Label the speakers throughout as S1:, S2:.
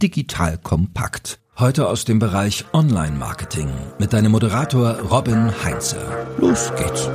S1: digital kompakt. Heute aus dem Bereich Online-Marketing mit deinem Moderator Robin Heinze. Los geht's.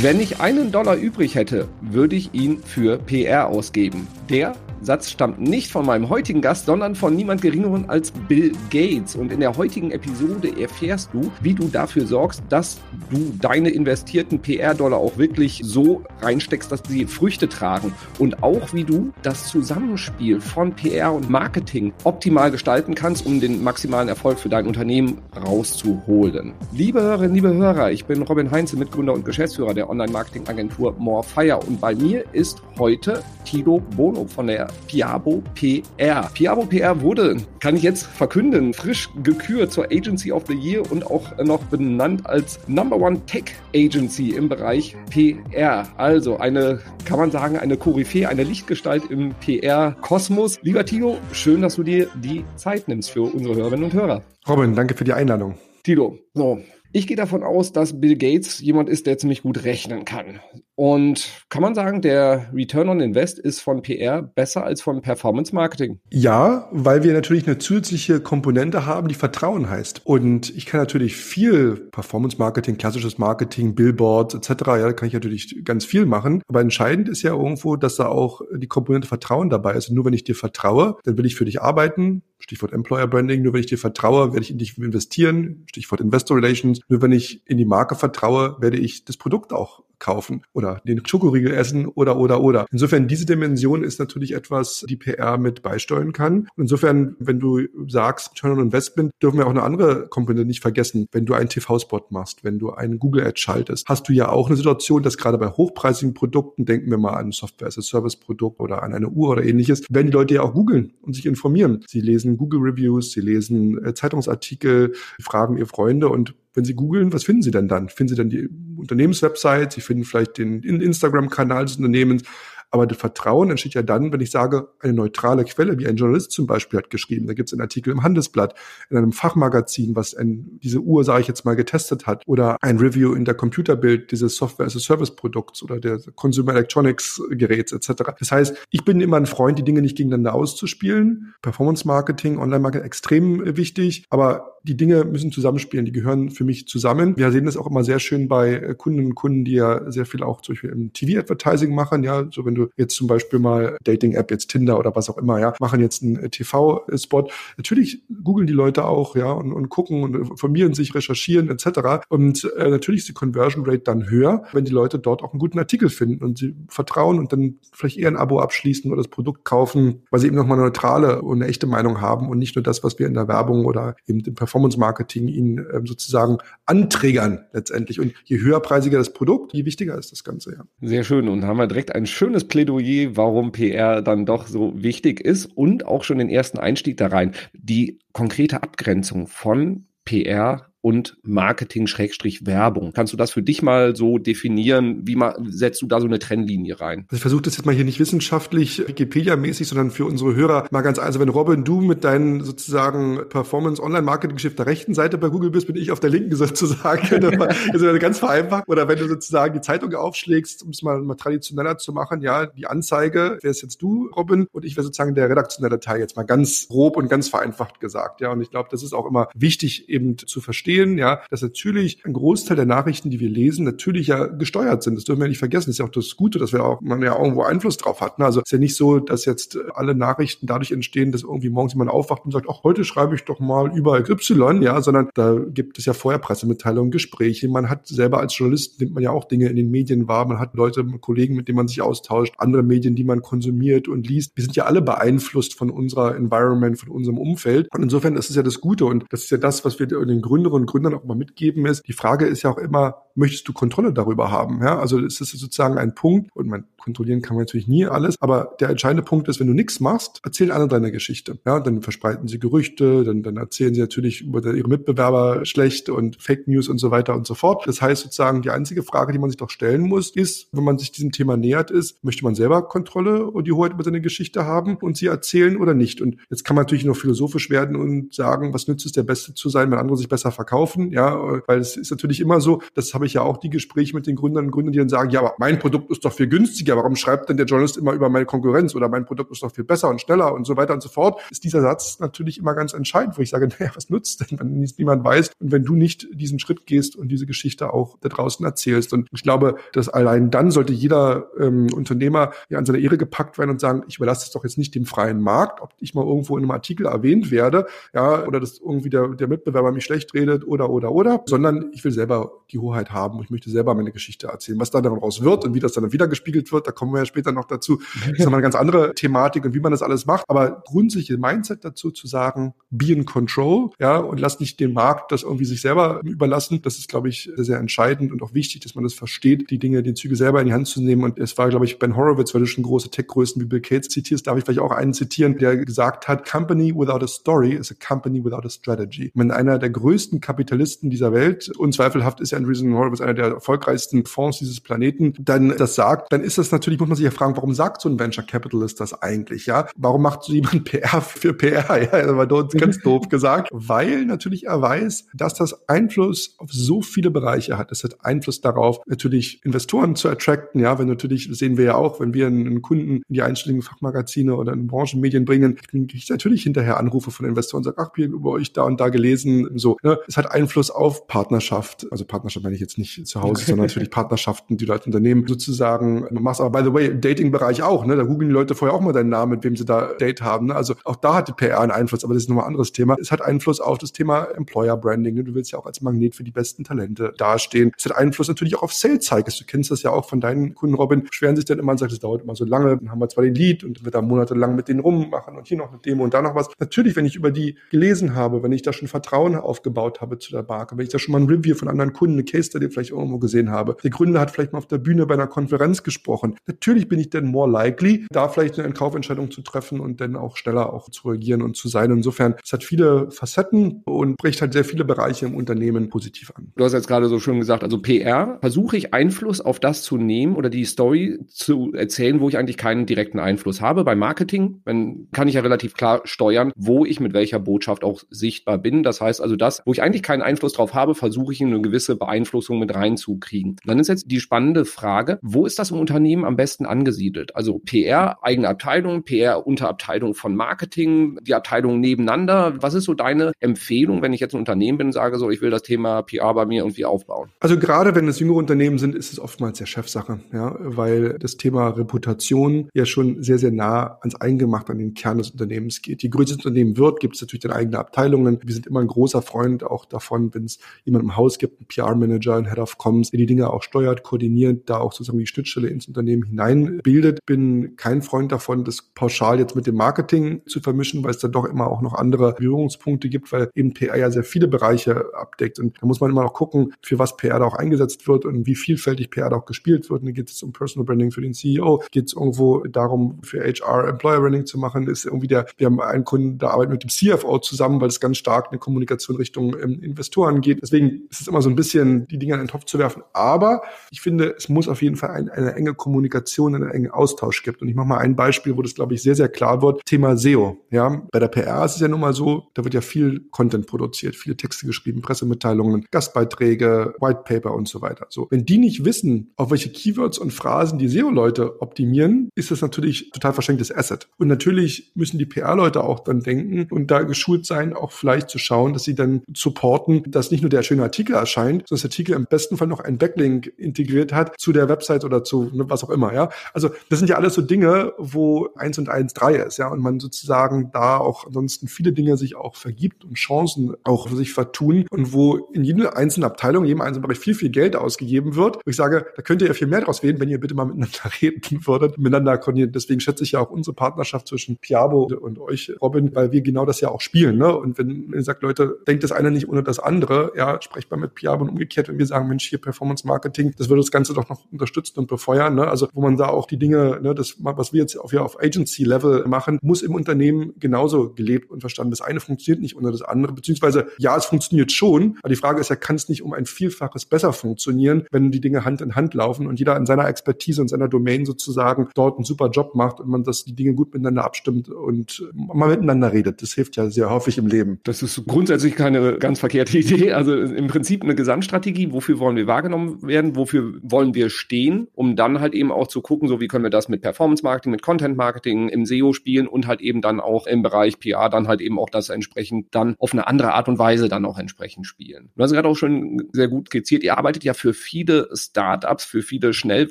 S2: Wenn ich einen Dollar übrig hätte, würde ich ihn für PR ausgeben. Der Satz stammt nicht von meinem heutigen Gast, sondern von niemand Geringeren als Bill Gates. Und in der heutigen Episode erfährst du, wie du dafür sorgst, dass du deine investierten PR-Dollar auch wirklich so reinsteckst, dass sie Früchte tragen. Und auch wie du das Zusammenspiel von PR und Marketing optimal gestalten kannst, um den maximalen Erfolg für dein Unternehmen rauszuholen. Liebe Hörerinnen, liebe Hörer, ich bin Robin Heinze, Mitgründer und Geschäftsführer der Online-Marketing-Agentur Morefire. Und bei mir ist heute Tilo Bono von der Piabo PR. Piabo PR wurde, kann ich jetzt verkünden, frisch gekürt zur Agency of the Year und auch noch benannt als Number One Tech Agency im Bereich PR. Also eine, kann man sagen, eine Koryphäe, eine Lichtgestalt im PR-Kosmos. Lieber Tilo, schön, dass du dir die Zeit nimmst für unsere Hörerinnen und Hörer.
S3: Robin, danke für die Einladung.
S2: Tilo, so, ich gehe davon aus, dass Bill Gates jemand ist, der ziemlich gut rechnen kann. Und kann man sagen, der Return on Invest ist von PR besser als von Performance Marketing?
S3: Ja, weil wir natürlich eine zusätzliche Komponente haben, die Vertrauen heißt. Und ich kann natürlich viel Performance Marketing, klassisches Marketing, Billboards etc. Ja, da kann ich natürlich ganz viel machen. Aber entscheidend ist ja irgendwo, dass da auch die Komponente Vertrauen dabei ist. Und nur wenn ich dir vertraue, dann will ich für dich arbeiten. Stichwort Employer Branding. Nur wenn ich dir vertraue, werde ich in dich investieren. Stichwort Investor Relations. Nur wenn ich in die Marke vertraue, werde ich das Produkt auch kaufen oder den Schokoriegel essen oder oder oder. Insofern diese Dimension ist natürlich etwas, die PR mit beisteuern kann. Insofern, wenn du sagst, Return on Investment, dürfen wir auch eine andere Komponente nicht vergessen. Wenn du einen TV-Spot machst, wenn du einen Google-Ad schaltest, hast du ja auch eine Situation, dass gerade bei hochpreisigen Produkten, denken wir mal an Software-as-a-Service-Produkt oder an eine Uhr oder ähnliches, werden die Leute ja auch googeln und sich informieren. Sie lesen Google-Reviews, sie lesen äh, Zeitungsartikel, fragen ihr Freunde und wenn Sie googeln, was finden Sie denn dann? Finden Sie dann die Unternehmenswebsite, Sie finden vielleicht den Instagram-Kanal des Unternehmens, aber das Vertrauen entsteht ja dann, wenn ich sage, eine neutrale Quelle, wie ein Journalist zum Beispiel hat geschrieben. Da gibt es einen Artikel im Handelsblatt, in einem Fachmagazin, was ein, diese Uhr, sage ich jetzt mal, getestet hat. Oder ein Review in der Computerbild dieses Software-as-a-Service-Produkts oder der Consumer Electronics-Geräts etc. Das heißt, ich bin immer ein Freund, die Dinge nicht gegeneinander auszuspielen. Performance-Marketing, Online-Marketing extrem wichtig, aber die Dinge müssen zusammenspielen, die gehören für mich zusammen. Wir sehen das auch immer sehr schön bei Kundinnen und Kunden, die ja sehr viel auch zum Beispiel im TV-Advertising machen, ja, so wenn du jetzt zum Beispiel mal Dating-App, jetzt Tinder oder was auch immer, ja, machen jetzt einen äh, TV-Spot. Natürlich googeln die Leute auch, ja, und, und gucken und informieren sich, recherchieren etc. Und äh, natürlich ist die Conversion Rate dann höher, wenn die Leute dort auch einen guten Artikel finden und sie vertrauen und dann vielleicht eher ein Abo abschließen oder das Produkt kaufen, weil sie eben nochmal eine neutrale und eine echte Meinung haben und nicht nur das, was wir in der Werbung oder eben im Performance-Marketing ihnen ähm, sozusagen anträgern letztendlich. Und je höherpreisiger das Produkt, je wichtiger ist das Ganze, ja.
S2: Sehr schön. Und haben wir direkt ein schönes Plädoyer, warum PR dann doch so wichtig ist und auch schon den ersten Einstieg da rein. Die konkrete Abgrenzung von PR und Marketing-Werbung. Kannst du das für dich mal so definieren? Wie mal, setzt du da so eine Trennlinie rein?
S3: Also ich versuche das jetzt mal hier nicht wissenschaftlich, Wikipedia-mäßig, sondern für unsere Hörer mal ganz also wenn Robin, du mit deinen sozusagen Performance-Online-Marketing-Geschäft der rechten Seite bei Google bist, bin ich auf der linken sozusagen. also ganz vereinfacht. Oder wenn du sozusagen die Zeitung aufschlägst, um es mal, mal traditioneller zu machen, ja, die Anzeige, wer jetzt du, Robin? Und ich wäre sozusagen der redaktionelle Teil, jetzt mal ganz grob und ganz vereinfacht gesagt. Ja, und ich glaube, das ist auch immer wichtig eben zu verstehen verstehen, ja, dass natürlich ein Großteil der Nachrichten, die wir lesen, natürlich ja gesteuert sind. Das dürfen wir nicht vergessen. Das ist ja auch das Gute, dass wir auch, man ja irgendwo Einfluss drauf hat. Ne? Also ist ja nicht so, dass jetzt alle Nachrichten dadurch entstehen, dass irgendwie morgens jemand aufwacht und sagt, ach, heute schreibe ich doch mal über XY, ja, sondern da gibt es ja vorher Pressemitteilungen, Gespräche. Man hat selber als Journalist nimmt man ja auch Dinge in den Medien wahr. Man hat Leute, Kollegen, mit denen man sich austauscht, andere Medien, die man konsumiert und liest. Wir sind ja alle beeinflusst von unserer Environment, von unserem Umfeld. Und insofern ist es ja das Gute. Und das ist ja das, was wir den Gründerinnen und Gründern auch mal mitgeben ist, die Frage ist ja auch immer, möchtest du Kontrolle darüber haben? Ja, also es ist sozusagen ein Punkt und man kontrollieren kann man natürlich nie alles, aber der entscheidende Punkt ist, wenn du nichts machst, erzählen andere deine Geschichte. Ja, dann verspreiten sie Gerüchte, dann, dann erzählen sie natürlich über ihre Mitbewerber schlecht und Fake News und so weiter und so fort. Das heißt sozusagen, die einzige Frage, die man sich doch stellen muss, ist, wenn man sich diesem Thema nähert ist, möchte man selber Kontrolle und die Hoheit über seine Geschichte haben und sie erzählen oder nicht? Und jetzt kann man natürlich noch philosophisch werden und sagen, was nützt es, der Beste zu sein, wenn andere sich besser verkaufen verkaufen, ja, weil es ist natürlich immer so, das habe ich ja auch die Gespräche mit den Gründern und Gründern, die dann sagen, ja, aber mein Produkt ist doch viel günstiger, warum schreibt denn der Journalist immer über meine Konkurrenz? Oder mein Produkt ist doch viel besser und schneller und so weiter und so fort, ist dieser Satz natürlich immer ganz entscheidend, wo ich sage, naja, was nützt denn, wenn niemand weiß? Und wenn du nicht diesen Schritt gehst und diese Geschichte auch da draußen erzählst. Und ich glaube, dass allein dann sollte jeder ähm, Unternehmer ja an seine Ehre gepackt werden und sagen, ich überlasse es doch jetzt nicht dem freien Markt, ob ich mal irgendwo in einem Artikel erwähnt werde, ja, oder dass irgendwie der, der Mitbewerber mich schlecht redet oder, oder, oder, sondern ich will selber die Hoheit haben und ich möchte selber meine Geschichte erzählen. Was dann daraus wird und wie das dann wieder gespiegelt wird, da kommen wir ja später noch dazu. Das ist nochmal eine ganz andere Thematik und wie man das alles macht. Aber grundsätzliche Mindset dazu zu sagen, be in control, ja, und lass nicht den Markt das irgendwie sich selber überlassen. Das ist, glaube ich, sehr entscheidend und auch wichtig, dass man das versteht, die Dinge, die Züge selber in die Hand zu nehmen. Und es war, glaube ich, Ben Horowitz, weil du schon große Tech-Größen wie Bill Gates zitierst, darf ich vielleicht auch einen zitieren, der gesagt hat, Company without a story is a company without a strategy. Wenn einer der größten Kapitalisten dieser Welt, unzweifelhaft ist ja Andreessen Horowitz einer der erfolgreichsten Fonds dieses Planeten, dann das sagt, dann ist das natürlich, muss man sich ja fragen, warum sagt so ein Venture Capitalist das eigentlich, ja? Warum macht so jemand PR für PR? Ja, das war ganz doof gesagt, weil natürlich er weiß, dass das Einfluss auf so viele Bereiche hat. Es hat Einfluss darauf, natürlich Investoren zu attracten, ja, wenn natürlich, sehen wir ja auch, wenn wir einen Kunden in die einschlägigen Fachmagazine oder in Branchenmedien bringen, kriege ich natürlich hinterher Anrufe von Investoren und sage, ach, wir über euch da und da gelesen, so. Ne? Es hat Einfluss auf Partnerschaft, also Partnerschaft meine ich jetzt nicht zu Hause, sondern natürlich Partnerschaften, die Leute Unternehmen sozusagen machst. Aber by the way, im Dating-Bereich auch, ne? Da googeln die Leute vorher auch mal deinen Namen, mit wem sie da Date haben. Ne? Also auch da hat die PR einen Einfluss, aber das ist nochmal ein anderes Thema. Es hat Einfluss auf das Thema Employer Branding. Ne? Du willst ja auch als Magnet für die besten Talente dastehen. Es hat Einfluss natürlich auch auf Sales Cycles. Du kennst das ja auch von deinen Kunden, Robin, beschweren sich dann immer und sagen, es dauert immer so lange. Dann haben wir zwar den Lead und wird da monatelang mit denen rummachen und hier noch eine Demo und da noch was. Natürlich, wenn ich über die gelesen habe, wenn ich da schon Vertrauen aufgebaut habe zu der Marke, wenn ich da schon mal ein Review von anderen Kunden, eine Case Study vielleicht irgendwo gesehen habe, der Gründer hat vielleicht mal auf der Bühne bei einer Konferenz gesprochen. Natürlich bin ich dann more likely, da vielleicht eine Kaufentscheidung zu treffen und dann auch schneller auch zu reagieren und zu sein. Insofern, es hat viele Facetten und bricht halt sehr viele Bereiche im Unternehmen positiv an.
S2: Du hast jetzt gerade so schön gesagt, also PR, versuche ich Einfluss auf das zu nehmen oder die Story zu erzählen, wo ich eigentlich keinen direkten Einfluss habe. Beim Marketing wenn, kann ich ja relativ klar steuern, wo ich mit welcher Botschaft auch sichtbar bin. Das heißt also, das, wo ich eigentlich keinen Einfluss drauf habe, versuche ich in eine gewisse Beeinflussung mit reinzukriegen. Dann ist jetzt die spannende Frage, wo ist das im Unternehmen am besten angesiedelt? Also PR, eigene Abteilung, PR, Unterabteilung von Marketing, die Abteilungen nebeneinander. Was ist so deine Empfehlung, wenn ich jetzt ein Unternehmen bin und sage, so, ich will das Thema PR bei mir irgendwie aufbauen?
S3: Also gerade wenn es jüngere Unternehmen sind, ist es oftmals der Chefsache, ja, weil das Thema Reputation ja schon sehr, sehr nah ans Eingemachte, an den Kern des Unternehmens geht. Je größer das Unternehmen wird, gibt es natürlich dann eigene Abteilungen. Wir sind immer ein großer Freund auch davon, wenn es jemand im Haus gibt, einen PR-Manager, einen Head of Comms, der die Dinge auch steuert, koordiniert, da auch sozusagen die Schnittstelle ins Unternehmen hineinbildet. Bin kein Freund davon, das pauschal jetzt mit dem Marketing zu vermischen, weil es dann doch immer auch noch andere Berührungspunkte gibt, weil eben PR ja sehr viele Bereiche abdeckt. Und da muss man immer noch gucken, für was PR da auch eingesetzt wird und wie vielfältig PR da auch gespielt wird. Und da geht es um Personal Branding für den CEO, geht es irgendwo darum, für HR Employer Branding zu machen, ist irgendwie der, wir haben einen Kunden, da arbeitet mit dem CFO zusammen, weil es ganz stark eine Kommunikation Richtung ähm, Investoren geht. Deswegen ist es immer so ein bisschen, die Dinge in den Topf zu werfen. Aber ich finde, es muss auf jeden Fall ein, eine enge Kommunikation, einen engen Austausch gibt. Und ich mache mal ein Beispiel, wo das, glaube ich, sehr, sehr klar wird. Thema SEO. Ja, bei der PR ist es ja nun mal so, da wird ja viel Content produziert, viele Texte geschrieben, Pressemitteilungen, Gastbeiträge, White Paper und so weiter. So, wenn die nicht wissen, auf welche Keywords und Phrasen die SEO-Leute optimieren, ist das natürlich total verschenktes Asset. Und natürlich müssen die PR-Leute auch dann denken und da geschult sein, auch vielleicht zu schauen, dass sie dann supporten, dass nicht nur der schöne Artikel erscheint, sondern das Artikel im besten Fall noch einen Backlink integriert hat zu der Website oder zu ne, was auch immer, ja. Also das sind ja alles so Dinge, wo eins und eins drei ist, ja, und man sozusagen da auch ansonsten viele Dinge sich auch vergibt und Chancen auch sich vertun und wo in jeder einzelnen Abteilung, jedem einzelnen Bereich viel, viel Geld ausgegeben wird. Und ich sage, da könnt ihr ja viel mehr draus wählen, wenn ihr bitte mal miteinander reden würdet, miteinander koordiniert. Deswegen schätze ich ja auch unsere Partnerschaft zwischen Piabo und euch, Robin, weil wir genau das ja auch spielen, ne? Und wenn ihr sagt, Leute, denkt das eine nicht ohne das andere, ja, sprecht mal mit Piabo und umgekehrt, wenn wir sagen, Mensch, hier Performance Marketing, das würde das Ganze doch noch unterstützen und befeuern, ne? Also, wo man da auch die Dinge, ne, das, was wir jetzt auf, ja, auf Agency-Level machen, muss im Unternehmen genauso gelebt und verstanden. Das eine funktioniert nicht ohne das andere, beziehungsweise ja, es funktioniert schon, aber die Frage ist ja, kann es nicht um ein Vielfaches besser funktionieren, wenn die Dinge Hand in Hand laufen und jeder in seiner Expertise und seiner Domain sozusagen dort einen super Job macht und man das die Dinge gut miteinander abstimmt und mal miteinander redet. Das hilft ja sehr häufig im Leben.
S2: Das ist grundsätzlich keine ganz ganz verkehrte Idee. Also im Prinzip eine Gesamtstrategie. Wofür wollen wir wahrgenommen werden? Wofür wollen wir stehen? Um dann halt eben auch zu gucken, so wie können wir das mit Performance Marketing, mit Content Marketing im SEO spielen und halt eben dann auch im Bereich PR dann halt eben auch das entsprechend dann auf eine andere Art und Weise dann auch entsprechend spielen. Du hast gerade auch schon sehr gut skizziert. Ihr arbeitet ja für viele Startups, für viele schnell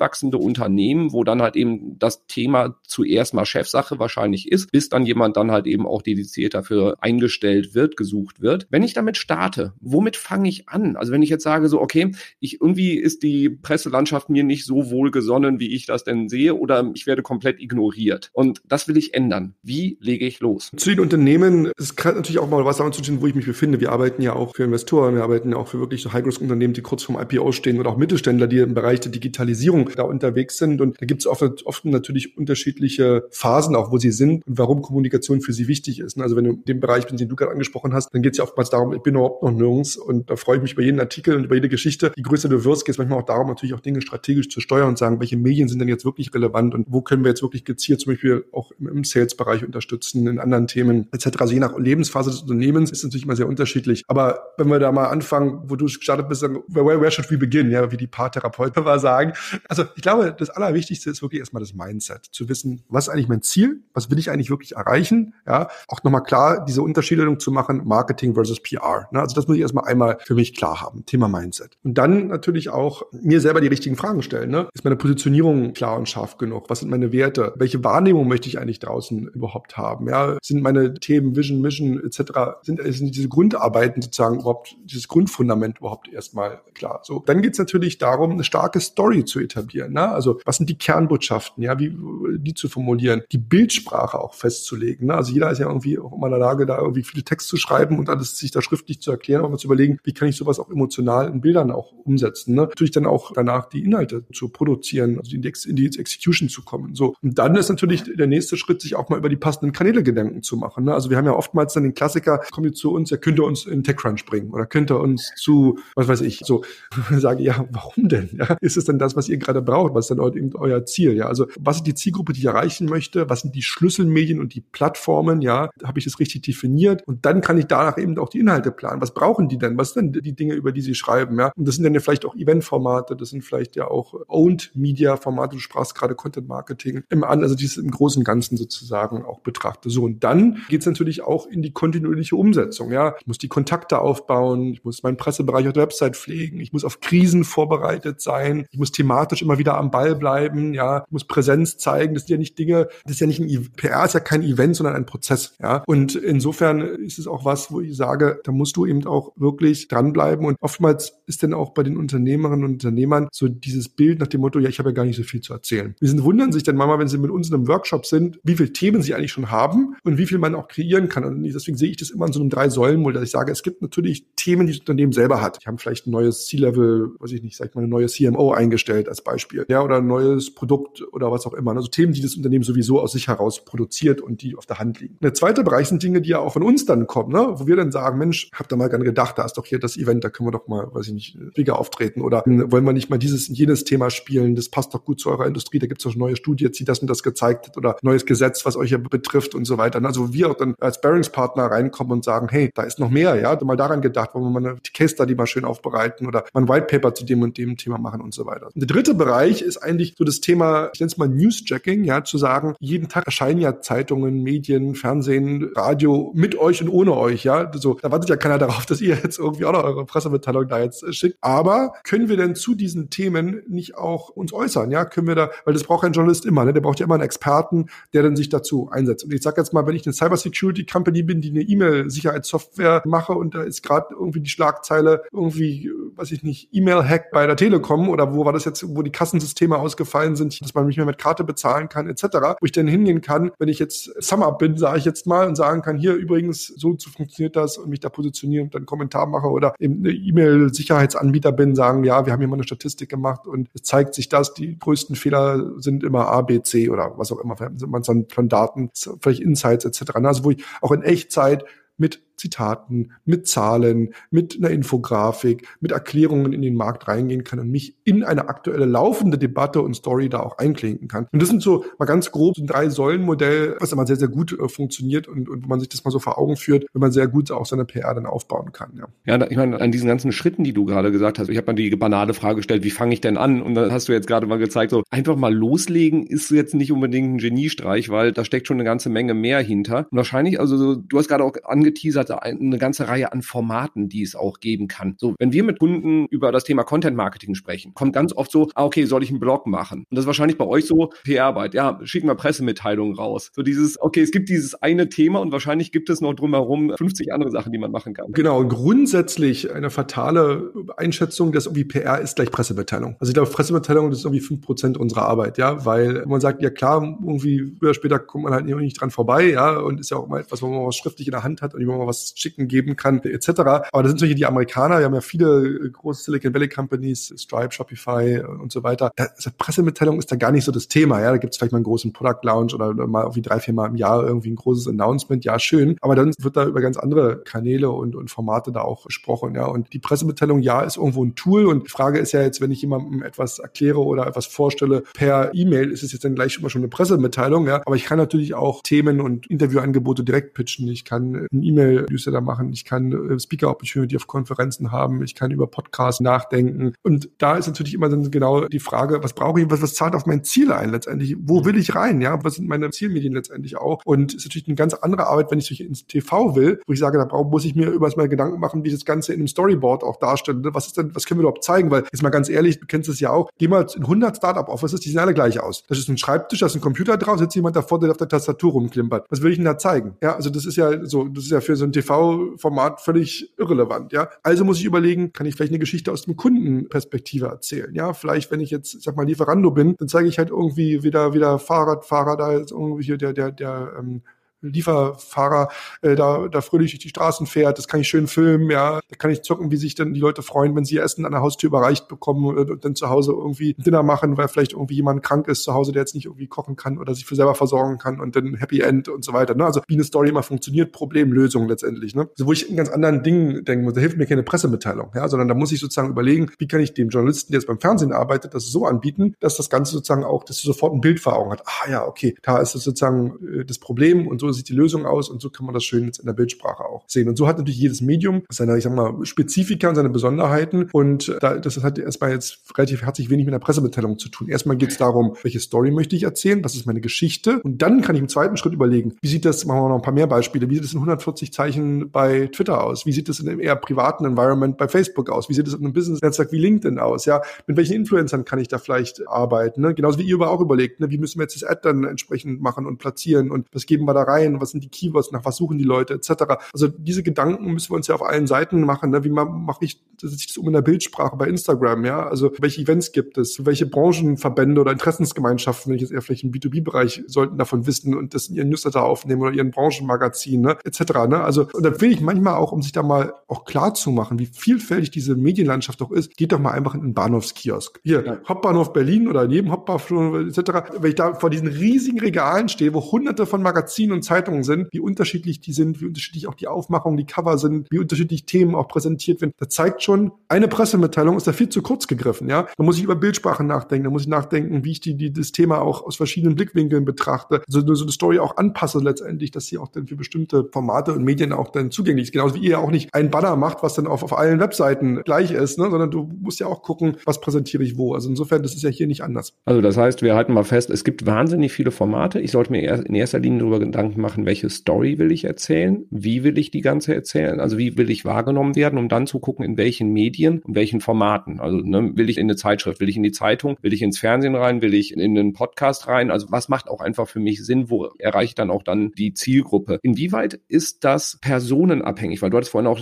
S2: wachsende Unternehmen, wo dann halt eben das Thema zuerst mal Chefsache wahrscheinlich ist, bis dann jemand dann halt eben auch dediziert dafür eingestellt wird, gesucht wird. Wenn ich damit starte, womit fange ich an? Also wenn ich jetzt sage so, okay, ich irgendwie ist die Presselandschaft mir nicht so wohlgesonnen, wie ich das denn sehe, oder ich werde komplett ignoriert. Und das will ich ändern. Wie lege ich los?
S3: Zu den Unternehmen, es kann natürlich auch mal was damit zu tun, wo ich mich befinde. Wir arbeiten ja auch für Investoren, wir arbeiten ja auch für wirklich so High-Growth-Unternehmen, die kurz vorm IPO stehen oder auch Mittelständler, die im Bereich der Digitalisierung da unterwegs sind. Und da gibt es oft, oft natürlich unterschiedliche Phasen, auch wo sie sind und warum Kommunikation für sie wichtig ist. Also wenn du in dem Bereich bist, den du gerade angesprochen hast, dann geht es ja oftmals darum, ich bin überhaupt noch nirgends und da freue ich mich über jeden Artikel und über jede Geschichte. Je größer du wirst, geht es manchmal auch darum, natürlich auch Dinge strategisch zu steuern und sagen, welche Medien sind denn jetzt wirklich relevant und wo können wir jetzt wirklich gezielt zum Beispiel auch im Sales-Bereich unterstützen, in anderen Themen etc. Also je nach Lebensphase des Unternehmens ist es natürlich immer sehr unterschiedlich. Aber wenn wir da mal anfangen, wo du gestartet bist, sagen, where, where should we begin? Ja, wie die Paartherapeuten mal sagen. Also ich glaube, das Allerwichtigste ist wirklich erstmal das Mindset. Zu wissen, was ist eigentlich mein Ziel? Was will ich eigentlich wirklich erreichen? Ja, auch nochmal klar, diese Unterschiede zu machen, Marketing versus PR. Ne? Also das muss ich erstmal einmal für mich klar haben. Thema Mindset. Und dann natürlich auch mir selber die richtigen Fragen stellen. Ne? Ist meine Positionierung klar und scharf genug? Was sind meine Werte? Welche Wahrnehmung möchte ich eigentlich draußen überhaupt haben? Ja, sind meine Themen Vision, Mission etc. sind, sind diese Grundarbeiten sozusagen überhaupt dieses Grundfundament überhaupt erstmal klar? So, dann geht es natürlich darum, eine starke Story zu etablieren. Ne? Also was sind die Kernbotschaften? Ja, wie die zu formulieren, die Bildsprache auch festzulegen. Ne? Also jeder ist ja irgendwie auch immer in der Lage, da irgendwie viel Text zu schreiben und alles sich da schriftlich zu erklären, aber zu überlegen, wie kann ich sowas auch emotional in Bildern auch umsetzen. Ne? Natürlich dann auch danach die Inhalte zu produzieren, also in die, in die Execution zu kommen. So und dann ist natürlich der nächste Schritt, sich auch mal über die passenden Kanäle Gedanken zu machen. Ne? Also wir haben ja oftmals dann den Klassiker, kommt ihr zu uns, ja könnt ihr uns in TechCrunch bringen oder könnt ihr uns zu, was weiß ich, so sage ja, warum denn? Ja? Ist es denn das, was ihr gerade braucht? Was ist denn eben euer Ziel? Ja, also was ist die Zielgruppe, die ich erreichen möchte? Was sind die Schlüsselmedien und die Plattformen? Ja, habe ich das richtig definiert? Und dann kann ich danach eben auch die Inhalte planen. Was brauchen die denn? Was sind die Dinge, über die sie schreiben? Ja, und das sind dann ja vielleicht auch Eventformate, das sind vielleicht ja auch Owned Media Formate. Du sprachst gerade Content Marketing im an, also dieses im großen Ganzen sozusagen auch betrachte. So und dann geht es natürlich auch in die kontinuierliche Umsetzung. Ja, ich muss die Kontakte aufbauen, ich muss meinen Pressebereich auf der Website pflegen, ich muss auf Krisen vorbereitet sein, ich muss thematisch immer wieder am Ball bleiben. Ja, ich muss Präsenz zeigen. Das sind ja nicht Dinge, das ist ja nicht ein PR ist ja kein Event, sondern ein Prozess. Ja, und insofern ist es auch was, wo ich sage, da musst du eben auch wirklich dranbleiben. Und oftmals ist dann auch bei den Unternehmerinnen und Unternehmern so dieses Bild nach dem Motto, ja, ich habe ja gar nicht so viel zu erzählen. Wir sind, wundern sich dann manchmal, wenn sie mit uns in einem Workshop sind, wie viele Themen sie eigentlich schon haben und wie viel man auch kreieren kann. Und deswegen sehe ich das immer in so einem Drei-Säulen-Modell, dass ich sage, es gibt natürlich Themen, die das Unternehmen selber hat. Die haben vielleicht ein neues C-Level, weiß ich nicht, sag ich mal, eine neue CMO eingestellt als Beispiel. Ja, oder ein neues Produkt oder was auch immer. Also Themen, die das Unternehmen sowieso aus sich heraus produziert und die auf der Hand liegen. Der zweite Bereich sind Dinge, die ja auch von uns dann kommen, ne? wo wir dann sagen, Mensch, habt ihr mal gerne gedacht, da ist doch hier das Event, da können wir doch mal, weiß ich nicht, bigger auftreten oder hm, wollen wir nicht mal dieses jenes Thema spielen, das passt doch gut zu eurer Industrie, da gibt es doch neue Studie, die das und das gezeigt hat oder neues Gesetz, was euch ja betrifft und so weiter. Also wir auch dann als Bearingspartner reinkommen und sagen, hey, da ist noch mehr, ja, mal daran gedacht, wollen wir mal eine Case Study mal schön aufbereiten oder mal ein White Paper zu dem und dem Thema machen und so weiter. Und der dritte Bereich ist eigentlich so das Thema, ich nenne es mal Newsjacking, ja, zu sagen, jeden Tag erscheinen ja Zeitungen, Medien, Fernsehen, Radio mit euch und ohne euch, ja. So, da wartet ja keiner darauf, dass ihr jetzt irgendwie auch noch eure Pressemitteilung da jetzt schickt. Aber können wir denn zu diesen Themen nicht auch uns äußern, ja? Können wir da, weil das braucht ein Journalist immer, ne? Der braucht ja immer einen Experten, der dann sich dazu einsetzt. Und ich sage jetzt mal, wenn ich eine Cybersecurity Company bin, die eine E-Mail-Sicherheitssoftware mache und da ist gerade irgendwie die Schlagzeile irgendwie, weiß ich nicht, E-Mail-Hack bei der Telekom oder wo war das jetzt, wo die Kassensysteme ausgefallen sind, dass man nicht mehr mit Karte bezahlen kann, etc., wo ich dann hingehen kann, wenn ich jetzt SumUp bin, sage ich jetzt mal, und sagen kann, hier übrigens, so funktioniert das und mich da positionieren und dann Kommentar mache oder eine E-Mail-Sicherheitsanbieter bin, sagen, ja, wir haben hier mal eine Statistik gemacht und es zeigt sich das, die größten Fehler sind immer A, B, C oder was auch immer, man von Daten, vielleicht Insights etc. Also wo ich auch in Echtzeit mit Zitaten, mit Zahlen, mit einer Infografik, mit Erklärungen in den Markt reingehen kann und mich in eine aktuelle laufende Debatte und Story da auch einklinken kann. Und das sind so mal ganz grob so ein Drei-Säulen-Modell, was immer sehr, sehr gut äh, funktioniert und, und man sich das mal so vor Augen führt, wenn man sehr gut auch seine PR dann aufbauen kann. Ja,
S2: ja ich meine, an diesen ganzen Schritten, die du gerade gesagt hast, ich habe mal die banale Frage gestellt, wie fange ich denn an? Und dann hast du jetzt gerade mal gezeigt, so einfach mal loslegen ist jetzt nicht unbedingt ein Geniestreich, weil da steckt schon eine ganze Menge mehr hinter. Und wahrscheinlich, also du hast gerade auch angeteasert, eine ganze Reihe an Formaten, die es auch geben kann. So, wenn wir mit Kunden über das Thema Content Marketing sprechen, kommt ganz oft so, ah, okay, soll ich einen Blog machen? Und das ist wahrscheinlich bei euch so PR-Arbeit. Ja, schicken wir Pressemitteilungen raus. So dieses, okay, es gibt dieses eine Thema und wahrscheinlich gibt es noch drumherum 50 andere Sachen, die man machen kann.
S3: Genau, grundsätzlich eine fatale Einschätzung, dass irgendwie PR ist gleich Pressemitteilung. Also ich glaube, Pressemitteilung ist irgendwie fünf Prozent unserer Arbeit, ja, weil man sagt, ja klar, irgendwie früher später kommt man halt nicht dran vorbei, ja, und ist ja auch mal etwas, wo man was schriftlich in der Hand hat und wo man was schicken geben kann, etc. Aber das sind solche die Amerikaner, wir haben ja viele große Silicon Valley Companies, Stripe, Shopify und so weiter. Da, also Pressemitteilung ist da gar nicht so das Thema, ja, da gibt es vielleicht mal einen großen Product Launch oder mal irgendwie drei, vier Mal im Jahr irgendwie ein großes Announcement, ja, schön, aber dann wird da über ganz andere Kanäle und, und Formate da auch gesprochen, ja, und die Pressemitteilung, ja, ist irgendwo ein Tool. Und die Frage ist ja jetzt, wenn ich jemandem etwas erkläre oder etwas vorstelle per E-Mail, ist es jetzt dann gleich immer schon eine Pressemitteilung, ja, aber ich kann natürlich auch Themen und Interviewangebote direkt pitchen, ich kann ein E-Mail-Newsletter machen, ich kann äh, Speaker-Opportunity auf Konferenzen haben, ich kann über Podcasts nachdenken. Und da ist natürlich immer dann genau die Frage, was brauche ich, was, was zahlt auf mein Ziel ein letztendlich, wo will ich rein, ja, was sind meine Zielmedien letztendlich auch? Und ist natürlich eine ganz andere Arbeit, wenn ich durch ins TV will, wo ich sage, da brauche, muss ich mir über mal Gedanken machen, wie ich das Ganze in einem Storyboard auch darstelle, was ist denn, was können wir überhaupt zeigen, weil jetzt mal ganz ehrlich, du kennst es ja auch, geh mal in 100 Startup-Offices, die sehen alle gleich aus. Das ist ein Schreibtisch, da ist ein Computer drauf, sitzt jemand davor, der auf der Tastatur rumklimpert. Was will ich denn da zeigen? Ja, also das ist ja so, das ist ja für so ein TV-Format völlig irrelevant, ja. Also muss ich überlegen, kann ich vielleicht eine Geschichte aus dem Kundenperspektive erzählen, ja. Vielleicht, wenn ich jetzt, sag mal, Lieferando bin, dann zeige ich halt irgendwie wieder, wieder Fahrradfahrer da jetzt irgendwie der, der, der, ähm, Lieferfahrer äh, da, da fröhlich durch die Straßen fährt. Das kann ich schön filmen, ja. Da kann ich zocken, wie sich dann die Leute freuen, wenn sie ihr Essen an der Haustür überreicht bekommen und, und dann zu Hause irgendwie Dinner machen, weil vielleicht irgendwie jemand krank ist zu Hause, der jetzt nicht irgendwie kochen kann oder sich für selber versorgen kann und dann Happy End und so weiter. Ne? Also wie eine Story immer funktioniert, Problemlösung letztendlich. Ne? Also wo ich in ganz anderen Dingen denken muss, da hilft mir keine Pressemitteilung, ja, sondern da muss ich sozusagen überlegen, wie kann ich dem Journalisten, der jetzt beim Fernsehen arbeitet, das so anbieten, dass das Ganze sozusagen auch, dass du sofort ein Bild vor Augen hat. Ah ja, okay, da ist das sozusagen äh, das Problem und so sieht die Lösung aus und so kann man das schön jetzt in der Bildsprache auch sehen. Und so hat natürlich jedes Medium seine, ich sag mal, Spezifika und seine Besonderheiten und da, das hat erstmal jetzt relativ herzlich wenig mit der Pressemitteilung zu tun. Erstmal geht es darum, welche Story möchte ich erzählen, was ist meine Geschichte und dann kann ich im zweiten Schritt überlegen, wie sieht das, machen wir noch ein paar mehr Beispiele, wie sieht das in 140 Zeichen bei Twitter aus, wie sieht das in einem eher privaten Environment bei Facebook aus, wie sieht das in einem Business-Netzwerk wie LinkedIn aus, ja, mit welchen Influencern kann ich da vielleicht arbeiten, ne? genauso wie ihr aber auch überlegt, ne? wie müssen wir jetzt das Ad dann entsprechend machen und platzieren und was geben wir da rein, was sind die Keywords, nach was suchen die Leute etc. Also diese Gedanken müssen wir uns ja auf allen Seiten machen. Ne? Wie mache ich das um in der Bildsprache bei Instagram? Ja, also welche Events gibt es? Welche Branchenverbände oder Interessensgemeinschaften, wenn ich jetzt eher vielleicht im B2B-Bereich, sollten davon wissen und das in ihren Newsletter aufnehmen oder ihren Branchenmagazin ne? etc. Ne? Also und da will ich manchmal auch, um sich da mal auch klar zu machen, wie vielfältig diese Medienlandschaft auch ist, geht doch mal einfach in einen Bahnhofskiosk. Hier, ja. Hauptbahnhof Berlin oder jedem Hauptbahnhof etc. Wenn ich da vor diesen riesigen Regalen stehe, wo hunderte von Magazinen und Zeitungen sind, wie unterschiedlich die sind, wie unterschiedlich auch die Aufmachung, die Cover sind, wie unterschiedlich Themen auch präsentiert werden. Das zeigt schon, eine Pressemitteilung ist da viel zu kurz gegriffen, ja. Da muss ich über Bildsprache nachdenken, da muss ich nachdenken, wie ich die, die das Thema auch aus verschiedenen Blickwinkeln betrachte, also so eine Story auch anpasse letztendlich, dass sie auch dann für bestimmte Formate und Medien auch dann zugänglich ist. Genauso wie ihr ja auch nicht einen Banner macht, was dann auf, auf allen Webseiten gleich ist, ne? sondern du musst ja auch gucken, was präsentiere ich wo. Also insofern, das ist ja hier nicht anders.
S2: Also das heißt, wir halten mal fest, es gibt wahnsinnig viele Formate. Ich sollte mir in erster Linie darüber Gedanken machen, welche Story will ich erzählen? Wie will ich die ganze erzählen? Also wie will ich wahrgenommen werden, um dann zu gucken, in welchen Medien, in welchen Formaten. Also ne, will ich in eine Zeitschrift, will ich in die Zeitung, will ich ins Fernsehen rein, will ich in einen Podcast rein? Also was macht auch einfach für mich Sinn? Wo erreiche ich dann auch dann die Zielgruppe? Inwieweit ist das personenabhängig? Weil du hattest vorhin auch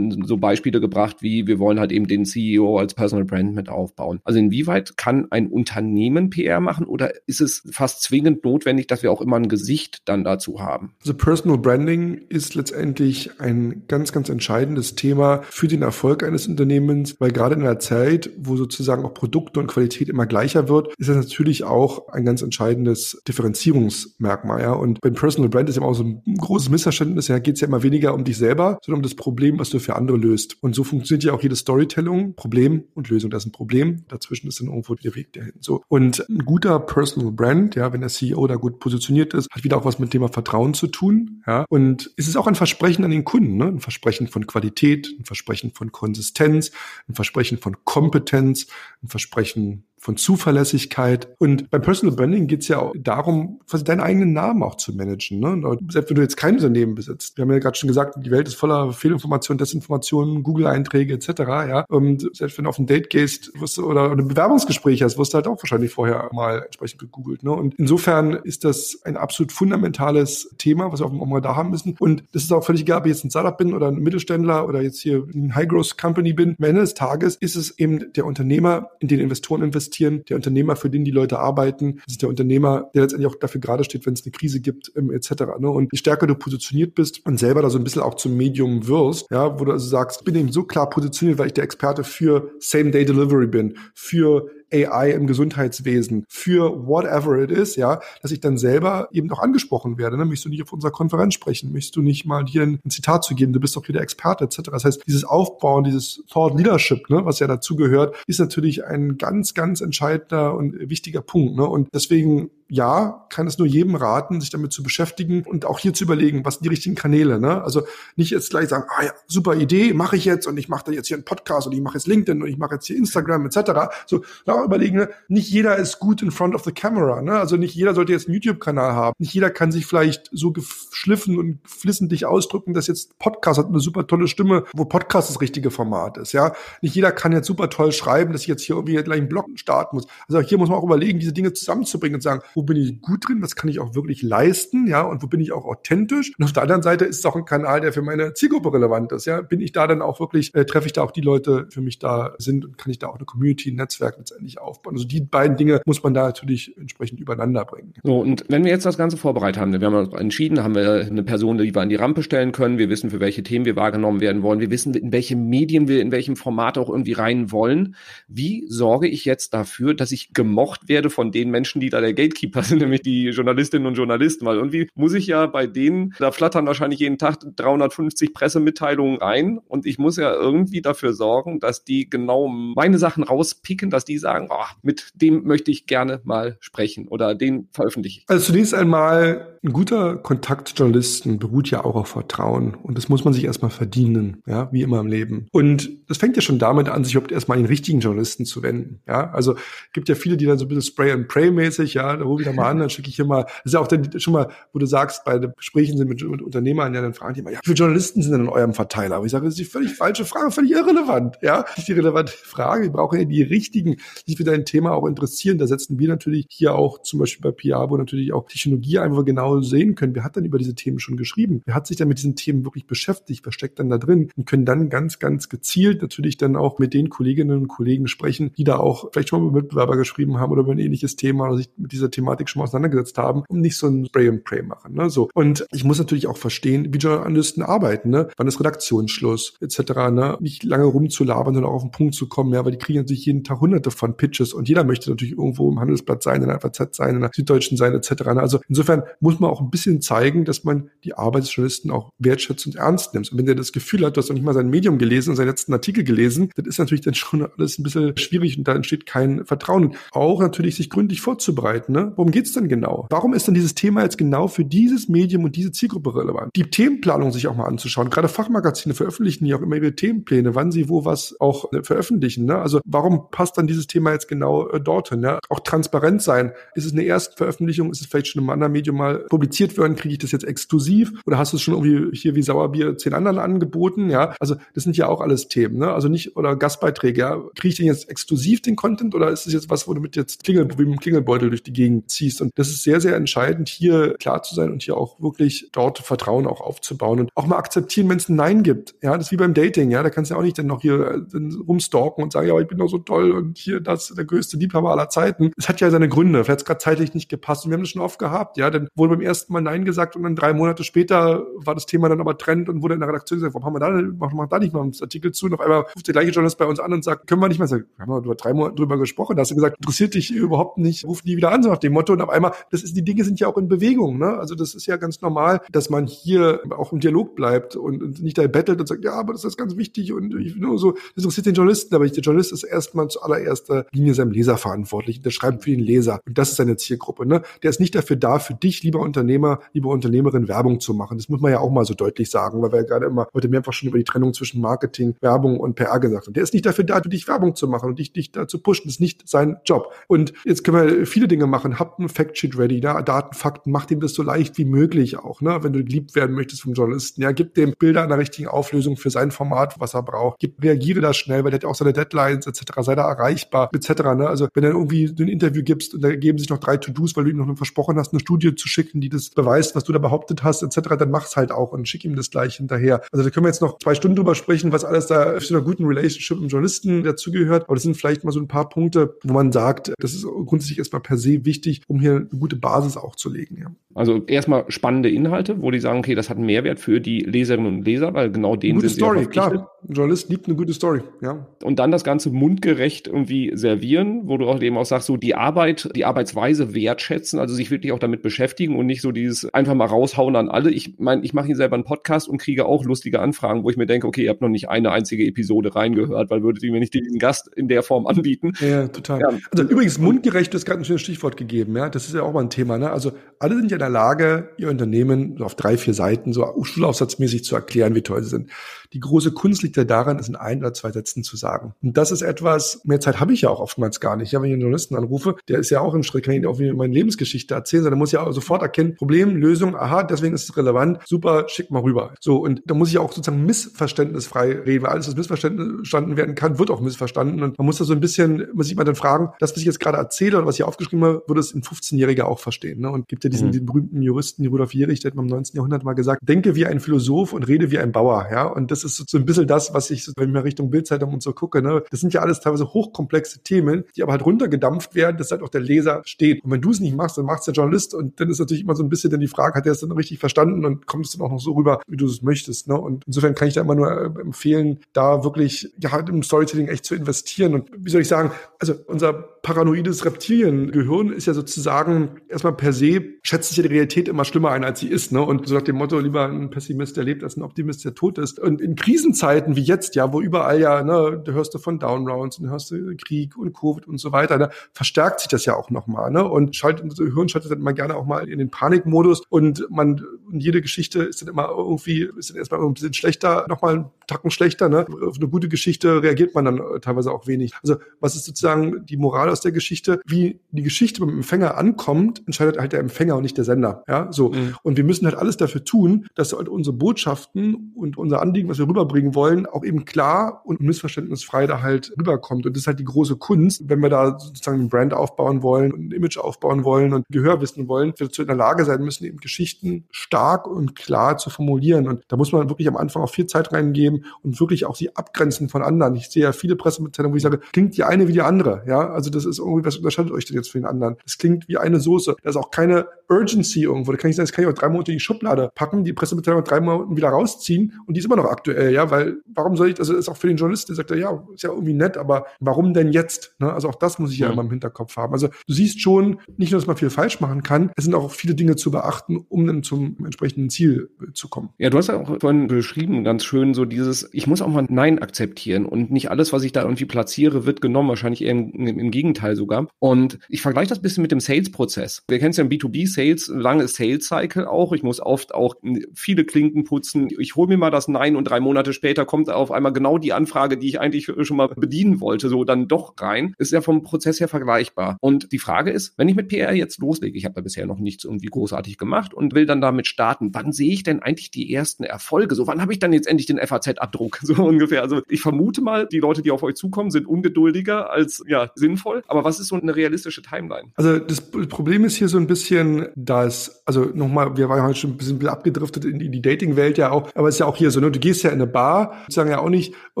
S2: so Beispiele gebracht, wie wir wollen halt eben den CEO als Personal Brand mit aufbauen. Also inwieweit kann ein Unternehmen PR machen oder ist es fast zwingend notwendig, dass wir auch immer ein Gesicht dann dazu haben? Haben?
S3: Also Personal Branding ist letztendlich ein ganz, ganz entscheidendes Thema für den Erfolg eines Unternehmens, weil gerade in einer Zeit, wo sozusagen auch Produkte und Qualität immer gleicher wird, ist das natürlich auch ein ganz entscheidendes Differenzierungsmerkmal. Ja? Und beim Personal Brand ist ja auch so ein großes Missverständnis, ja, geht es ja immer weniger um dich selber, sondern um das Problem, was du für andere löst. Und so funktioniert ja auch jede Storytelling, Problem und Lösung. Das ist ein Problem, dazwischen ist dann irgendwo der Weg dahin. So. Und ein guter Personal Brand, ja, wenn der CEO da gut positioniert ist, hat wieder auch was mit dem Thema Vertrauen zu tun. Ja? Und es ist auch ein Versprechen an den Kunden, ne? ein Versprechen von Qualität, ein Versprechen von Konsistenz, ein Versprechen von Kompetenz, ein Versprechen von Zuverlässigkeit. Und beim Personal Branding geht es ja auch darum, quasi deinen eigenen Namen auch zu managen. Ne? Selbst wenn du jetzt kein Unternehmen besitzt. Wir haben ja gerade schon gesagt, die Welt ist voller Fehlinformationen, Desinformationen, Google-Einträge etc. Ja? Und selbst wenn du auf ein Date gehst wirst du, oder ein Bewerbungsgespräch hast, wirst du halt auch wahrscheinlich vorher mal entsprechend gegoogelt. Ne? Und insofern ist das ein absolut fundamentales Thema, was wir auf dem Radar haben müssen. Und das ist auch völlig egal, ob ich jetzt ein Startup bin oder ein Mittelständler oder jetzt hier ein High-Growth-Company bin. Am Ende des Tages ist es eben der Unternehmer, in den Investoren investieren, investieren, der Unternehmer, für den die Leute arbeiten. Ist der Unternehmer, der letztendlich auch dafür gerade steht, wenn es eine Krise gibt, ähm, etc. Ne? Und je stärker du positioniert bist und selber da so ein bisschen auch zum Medium wirst, ja, wo du also sagst, ich bin eben so klar positioniert, weil ich der Experte für Same-Day-Delivery bin, für AI im Gesundheitswesen, für whatever it is, ja, dass ich dann selber eben auch angesprochen werde. Ne? Möchtest du nicht auf unserer Konferenz sprechen? Möchtest du nicht mal hier ein, Zitat zu geben? Du bist doch hier der Experte etc. Das heißt, dieses Aufbauen, dieses Thought Leadership, ne, was ja dazu gehört, ist natürlich ein ganz, ganz entscheidender und wichtiger Punkt. Ne? Und deswegen ja, kann es nur jedem raten, sich damit zu beschäftigen und auch hier zu überlegen, was sind die richtigen Kanäle. Ne? Also nicht jetzt gleich sagen, ah ja, super Idee, mache ich jetzt und ich mache da jetzt hier einen Podcast und ich mache jetzt LinkedIn und ich mache jetzt hier Instagram etc. So, da überlegen, ne? nicht jeder ist gut in front of the camera. Ne? Also nicht jeder sollte jetzt einen YouTube-Kanal haben. Nicht jeder kann sich vielleicht so geschliffen und flissentlich ausdrücken, dass jetzt Podcast hat eine super tolle Stimme, wo Podcast das richtige Format ist. Ja, nicht jeder kann jetzt super toll schreiben, dass ich jetzt hier irgendwie gleich einen Blog starten muss. Also hier muss man auch überlegen, diese Dinge zusammenzubringen und sagen, wo bin ich gut drin, was kann ich auch wirklich leisten, ja, und wo bin ich auch authentisch. Und auf der anderen Seite ist es auch ein Kanal, der für meine Zielgruppe relevant ist, ja. Bin ich da dann auch wirklich, äh, treffe ich da auch die Leute, für mich da sind und kann ich da auch eine Community, ein Netzwerk letztendlich aufbauen. Also die beiden Dinge muss man da natürlich entsprechend übereinander bringen.
S2: So, und wenn wir jetzt das Ganze vorbereitet haben, wir haben entschieden, haben wir eine Person, die wir an die Rampe stellen können, wir wissen, für welche Themen wir wahrgenommen werden wollen, wir wissen, in welche Medien wir in welchem Format auch irgendwie rein wollen. Wie sorge ich jetzt dafür, dass ich gemocht werde von den Menschen, die da der Gatekeeper sind, nämlich die Journalistinnen und Journalisten, weil irgendwie muss ich ja bei denen, da flattern wahrscheinlich jeden Tag 350 Pressemitteilungen ein und ich muss ja irgendwie dafür sorgen, dass die genau meine Sachen rauspicken, dass die sagen, oh, mit dem möchte ich gerne mal sprechen oder den veröffentliche ich.
S3: Also zunächst einmal ein guter Kontakt zu Journalisten beruht ja auch auf Vertrauen und das muss man sich erstmal verdienen, ja, wie immer im Leben. Und das fängt ja schon damit an, sich überhaupt erstmal an den richtigen Journalisten zu wenden, ja. Also gibt ja viele, die dann so ein bisschen Spray and Pray mäßig, ja, da rufe ich da mal an, dann schicke ich hier mal, das ist ja auch dann schon mal, wo du sagst, bei Gesprächen sind mit, mit Unternehmern, ja, dann fragen die mal, ja, wie viele Journalisten sind denn in eurem Verteiler? Aber ich sage, das ist die völlig falsche Frage, völlig irrelevant, ja. Nicht die relevante Frage, wir brauchen ja die richtigen, die für dein Thema auch interessieren. Da setzen wir natürlich hier auch zum Beispiel bei Piabo natürlich auch Technologie einfach genau sehen können, wer hat dann über diese Themen schon geschrieben, wer hat sich dann mit diesen Themen wirklich beschäftigt, wer steckt dann da drin und können dann ganz, ganz gezielt natürlich dann auch mit den Kolleginnen und Kollegen sprechen, die da auch vielleicht schon mal mit Mitbewerber geschrieben haben oder über ein ähnliches Thema oder sich mit dieser Thematik schon mal auseinandergesetzt haben und nicht so ein Spray and Pray machen. Ne? So. Und ich muss natürlich auch verstehen, wie Journalisten arbeiten, ne? wann ist Redaktionsschluss etc. Ne? Nicht lange rumzulabern, sondern auch auf den Punkt zu kommen, ja, weil die kriegen natürlich jeden Tag hunderte von Pitches und jeder möchte natürlich irgendwo im Handelsblatt sein, in der FAZ sein, in der Süddeutschen sein etc. Ne? Also insofern muss man auch ein bisschen zeigen, dass man die Arbeit des Journalisten auch wertschätzt und ernst nimmt. Und wenn der das Gefühl hat, du hast noch nicht mal sein Medium gelesen und seinen letzten Artikel gelesen, dann ist natürlich dann schon alles ein bisschen schwierig und da entsteht kein Vertrauen. Auch natürlich sich gründlich vorzubereiten. Ne? Worum geht's denn genau? Warum ist denn dieses Thema jetzt genau für dieses Medium und diese Zielgruppe relevant? Die Themenplanung sich auch mal anzuschauen. Gerade Fachmagazine veröffentlichen ja auch immer ihre Themenpläne, wann sie wo was auch äh, veröffentlichen. Ne? Also warum passt dann dieses Thema jetzt genau äh, dorthin? Ja? Auch transparent sein. Ist es eine erste Veröffentlichung? Ist es vielleicht schon einem anderen Medium mal publiziert werden, kriege ich das jetzt exklusiv oder hast du es schon irgendwie hier wie Sauerbier zehn anderen angeboten? Ja, also das sind ja auch alles Themen, ne? Also nicht oder Gastbeiträge, ja. Kriege ich den jetzt exklusiv den Content oder ist es jetzt was, wo du mit jetzt Klingel, mit dem Klingelbeutel durch die Gegend ziehst? Und das ist sehr, sehr entscheidend, hier klar zu sein und hier auch wirklich dort Vertrauen auch aufzubauen und auch mal akzeptieren, wenn es ein Nein gibt. Ja, das ist wie beim Dating, ja. Da kannst du ja auch nicht dann noch hier äh, rumstalken und sagen, ja, aber ich bin doch so toll und hier das der größte Liebhaber aller Zeiten. Es hat ja seine Gründe. Vielleicht hat es gerade zeitlich nicht gepasst und wir haben das schon oft gehabt, ja. Dann wurde beim ersten Mal Nein gesagt und dann drei Monate später war das Thema dann aber Trend und wurde in der Redaktion gesagt, warum haben wir da, machen wir da nicht mal einen Artikel zu? Und auf einmal ruft der gleiche Journalist bei uns an und sagt, können wir nicht mehr sagen, wir haben über drei Monate drüber gesprochen, da hast du gesagt, interessiert dich überhaupt nicht, ruf nie wieder an, so nach dem Motto. Und auf einmal, das ist, die Dinge sind ja auch in Bewegung, ne? Also das ist ja ganz normal, dass man hier auch im Dialog bleibt und, und nicht da bettelt und sagt, ja, aber das ist ganz wichtig und ich, nur so, das interessiert den Journalisten, aber der Journalist ist erstmal zuallererster Linie seinem Leser verantwortlich. Der schreibt für den Leser. Und das ist seine Zielgruppe, ne? Der ist nicht dafür da, für dich, lieber Unternehmer, lieber Unternehmerin, Werbung zu machen. Das muss man ja auch mal so deutlich sagen, weil wir ja gerade immer heute mehrfach schon über die Trennung zwischen Marketing, Werbung und PR gesagt haben. Der ist nicht dafür da, dich Werbung zu machen und dich, dich da zu pushen. Das ist nicht sein Job. Und jetzt können wir viele Dinge machen. Habt ein Factsheet ready, ne? Daten, Fakten, macht ihm das so leicht wie möglich auch, ne? Wenn du geliebt werden möchtest vom Journalisten. Ja, gib dem Bilder in der richtigen Auflösung für sein Format, was er braucht. Gib, reagiere da schnell, weil der hat auch seine Deadlines etc. Sei da erreichbar etc. Ne? Also wenn du irgendwie ein Interview gibst und da geben sich noch drei To-Dos, weil du ihm noch versprochen hast, eine Studie zu schicken, die das beweist, was du da behauptet hast etc., dann mach's halt auch und schick ihm das gleich hinterher. Also da können wir jetzt noch zwei Stunden drüber sprechen, was alles da zu einer guten Relationship im Journalisten dazugehört. Aber das sind vielleicht mal so ein paar Punkte, wo man sagt, das ist grundsätzlich erstmal per se wichtig, um hier eine gute Basis auch zu legen. Ja.
S2: Also erstmal spannende Inhalte, wo die sagen, okay, das hat einen Mehrwert für die Leserinnen und Leser, weil genau denen
S3: gute
S2: sind
S3: Story, sie klar. Ein Journalist liebt eine gute Story, ja.
S2: Und dann das Ganze mundgerecht irgendwie servieren, wo du auch eben auch sagst, so die Arbeit, die Arbeitsweise wertschätzen, also sich wirklich auch damit beschäftigen und nicht so dieses einfach mal raushauen an alle. Ich meine, ich mache hier selber einen Podcast und kriege auch lustige Anfragen, wo ich mir denke, okay, ihr habt noch nicht eine einzige Episode reingehört, weil würdet ihr mir nicht diesen Gast in der Form anbieten.
S3: Ja, total. Ja. Also übrigens, mundgerecht ist gerade ein schönes Stichwort gegeben, ja. Das ist ja auch mal ein Thema, ne? Also alle sind ja in der Lage, ihr Unternehmen so auf drei, vier Seiten so schulaufsatzmäßig zu erklären, wie toll sie sind. Die große Kunst liegt ja daran, es in ein oder zwei Sätzen zu sagen. Und das ist etwas, mehr Zeit habe ich ja auch oftmals gar nicht. Ja, wenn ich einen Journalisten anrufe, der ist ja auch im Schritt, kann ich auch meine Lebensgeschichte erzählen, sondern muss ja auch sofort erkennen, Problem, Lösung, aha, deswegen ist es relevant, super, schick mal rüber. So, und da muss ich auch sozusagen missverständnisfrei reden, weil alles, was missverstanden werden kann, wird auch missverstanden. Und man muss da so ein bisschen, muss ich mal dann fragen, das, was ich jetzt gerade erzähle oder was ich aufgeschrieben habe, würde es ein 15-Jähriger auch verstehen. Ne? Und gibt ja diesen, mhm. den berühmten Juristen, Rudolf Jährich, der hat im 19. Jahrhundert mal gesagt, denke wie ein Philosoph und rede wie ein Bauer. Ja, und das ist so ein bisschen das, was ich, wenn ich mal Richtung Bildzeitung und so gucke, ne, das sind ja alles teilweise hochkomplexe Themen, die aber halt runtergedampft werden, dass halt auch der Leser steht. Und wenn du es nicht machst, dann macht es der Journalist und dann ist natürlich immer so ein bisschen dann die Frage, hat er es dann richtig verstanden und kommt es dann auch noch so rüber, wie du es möchtest. Ne? Und insofern kann ich da immer nur äh, empfehlen, da wirklich ja halt im Storytelling echt zu investieren. Und wie soll ich sagen, also unser paranoides Reptiliengehirn ist ja sozusagen erstmal per se, schätzt sich ja die Realität immer schlimmer ein, als sie ist. Ne? Und so nach dem Motto, lieber ein Pessimist, der lebt, als ein Optimist, der tot ist. Und in Krisenzeiten wie jetzt, ja, wo überall ja, ne, du hörst du von Downrounds und hörst du Krieg und Covid und so weiter, ne, verstärkt sich das ja auch nochmal. Ne? Und schaltet, unser Gehirn schaltet dann immer gerne auch mal in den Panikmodus und man, und jede Geschichte ist dann immer irgendwie, ist dann erstmal ein bisschen schlechter, nochmal einen Tacken schlechter. Ne? Auf eine gute Geschichte reagiert man dann teilweise auch wenig. Also was ist sozusagen die Moral aus der Geschichte? Wie die Geschichte beim Empfänger ankommt, entscheidet halt der Empfänger und nicht der Sender. Ja, so. Mhm. Und wir müssen halt alles dafür tun, dass halt unsere Botschaften und unser Anliegen, was wir rüberbringen wollen, auch eben klar und missverständnisfrei da halt rüberkommt. Und das ist halt die große Kunst, wenn wir da sozusagen ein Brand aufbauen wollen und ein Image aufbauen wollen und Gehör wissen wollen, wir dazu in der Lage sein müssen, eben Geschichten stark und klar zu formulieren. Und da muss man wirklich am Anfang auch viel Zeit reingeben und wirklich auch sie abgrenzen von anderen. Ich sehe ja viele Pressemitteilungen, wo ich sage, klingt die eine wie die andere. Ja, also das ist irgendwie, was unterscheidet euch denn jetzt von den anderen? Das klingt wie eine Soße. Da ist auch keine Urgency irgendwo. Da kann ich sagen, das kann ich auch drei Monate in die Schublade packen, die Pressemitteilung drei Monate wieder rausziehen und die ist immer noch aktuell, ja, weil warum soll ich, also ist auch für den Journalisten, der sagt ja, ist ja irgendwie nett, aber warum denn jetzt? Ne? Also auch das muss ich ja, ja immer im Hinterkopf haben. Also du siehst schon, nicht nur, dass man viel falsch machen kann, es sind auch viele Dinge zu beachten, um dann zum entsprechenden Ziel äh, zu kommen.
S2: Ja, du hast ja auch vorhin beschrieben, ganz schön, so dieses, ich muss auch mal Nein akzeptieren und nicht alles, was ich da irgendwie platziere, wird genommen, wahrscheinlich eher im, im Gegenteil sogar. Und ich vergleiche das ein bisschen mit dem Sales-Prozess. Wir kennen es ja im B2B-Sales, lange Sales-Cycle auch. Ich muss oft auch viele Klinken putzen. Ich hole mir mal das Nein und drei Monate später kommt auf einmal genau die Anfrage, die ich eigentlich schon mal bedienen wollte, so dann doch rein. Ist ja vom Prozess her vergleichbar. Und die Frage ist, wenn ich mit PR jetzt loslege, ich habe da bisher noch nichts irgendwie großartig gemacht und will dann damit starten, wann sehe ich denn eigentlich die ersten Erfolge? So, wann habe ich dann jetzt endlich den FAZ-Abdruck? So ungefähr. Also ich vermute mal, die Leute, die auf euch zukommen, sind ungeduldiger als ja sinnvoll. Aber was ist so eine realistische Timeline?
S3: Also das Problem ist hier so ein bisschen, dass, also nochmal, wir waren heute schon ein bisschen abgedriftet in die, Dating-Welt ja auch, aber es ist ja auch hier so, ne? du gehst ja in eine Bar, sagen ja auch nicht, äh,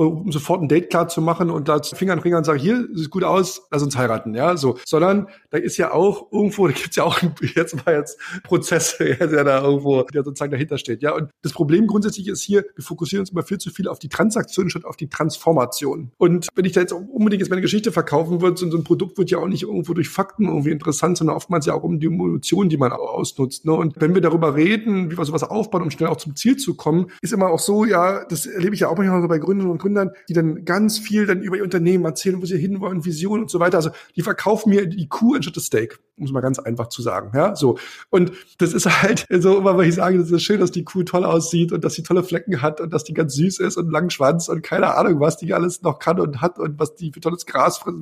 S3: um sofort ein Date klar zu machen und da Finger an Finger und sagen, hier, sieht gut aus, lass uns heiraten, ja, so, sondern da ist ja auch irgendwo, da gibt's ja auch jetzt mal jetzt Prozesse, der da irgendwo, der sozusagen dahinter steht, ja, und das Problem grundsätzlich ist hier, wir fokussieren uns immer viel zu viel auf die Transaktion statt auf die Transformation. Und wenn ich da jetzt unbedingt jetzt meine Geschichte verkaufen würde, so ein Produkt wird ja auch nicht irgendwo durch Fakten irgendwie interessant, sondern oftmals ja auch um die Emotionen, die man ausnutzt. Ne? Und wenn wir darüber reden, wie wir sowas aufbauen, um schnell auch zum Ziel zu kommen, ist immer auch so, ja, das erlebe ich ja auch manchmal so bei Gründern und Gründern, die dann ganz viel dann über ihr Unternehmen erzählen, wo sie hinwollen, Visionen und so weiter. Also die verkaufen mir die Kuh anstatt das Steak, um es mal ganz einfach zu sagen. Ja, so. Und das ist halt so immer, wenn ich sage, das ist schön, dass die Kuh toll aussieht und dass sie tolle Flecken hat und dass die ganz süß ist und langen Schwanz und keine Ahnung, was die alles noch kann und hat und was die für tolles Gras frisst.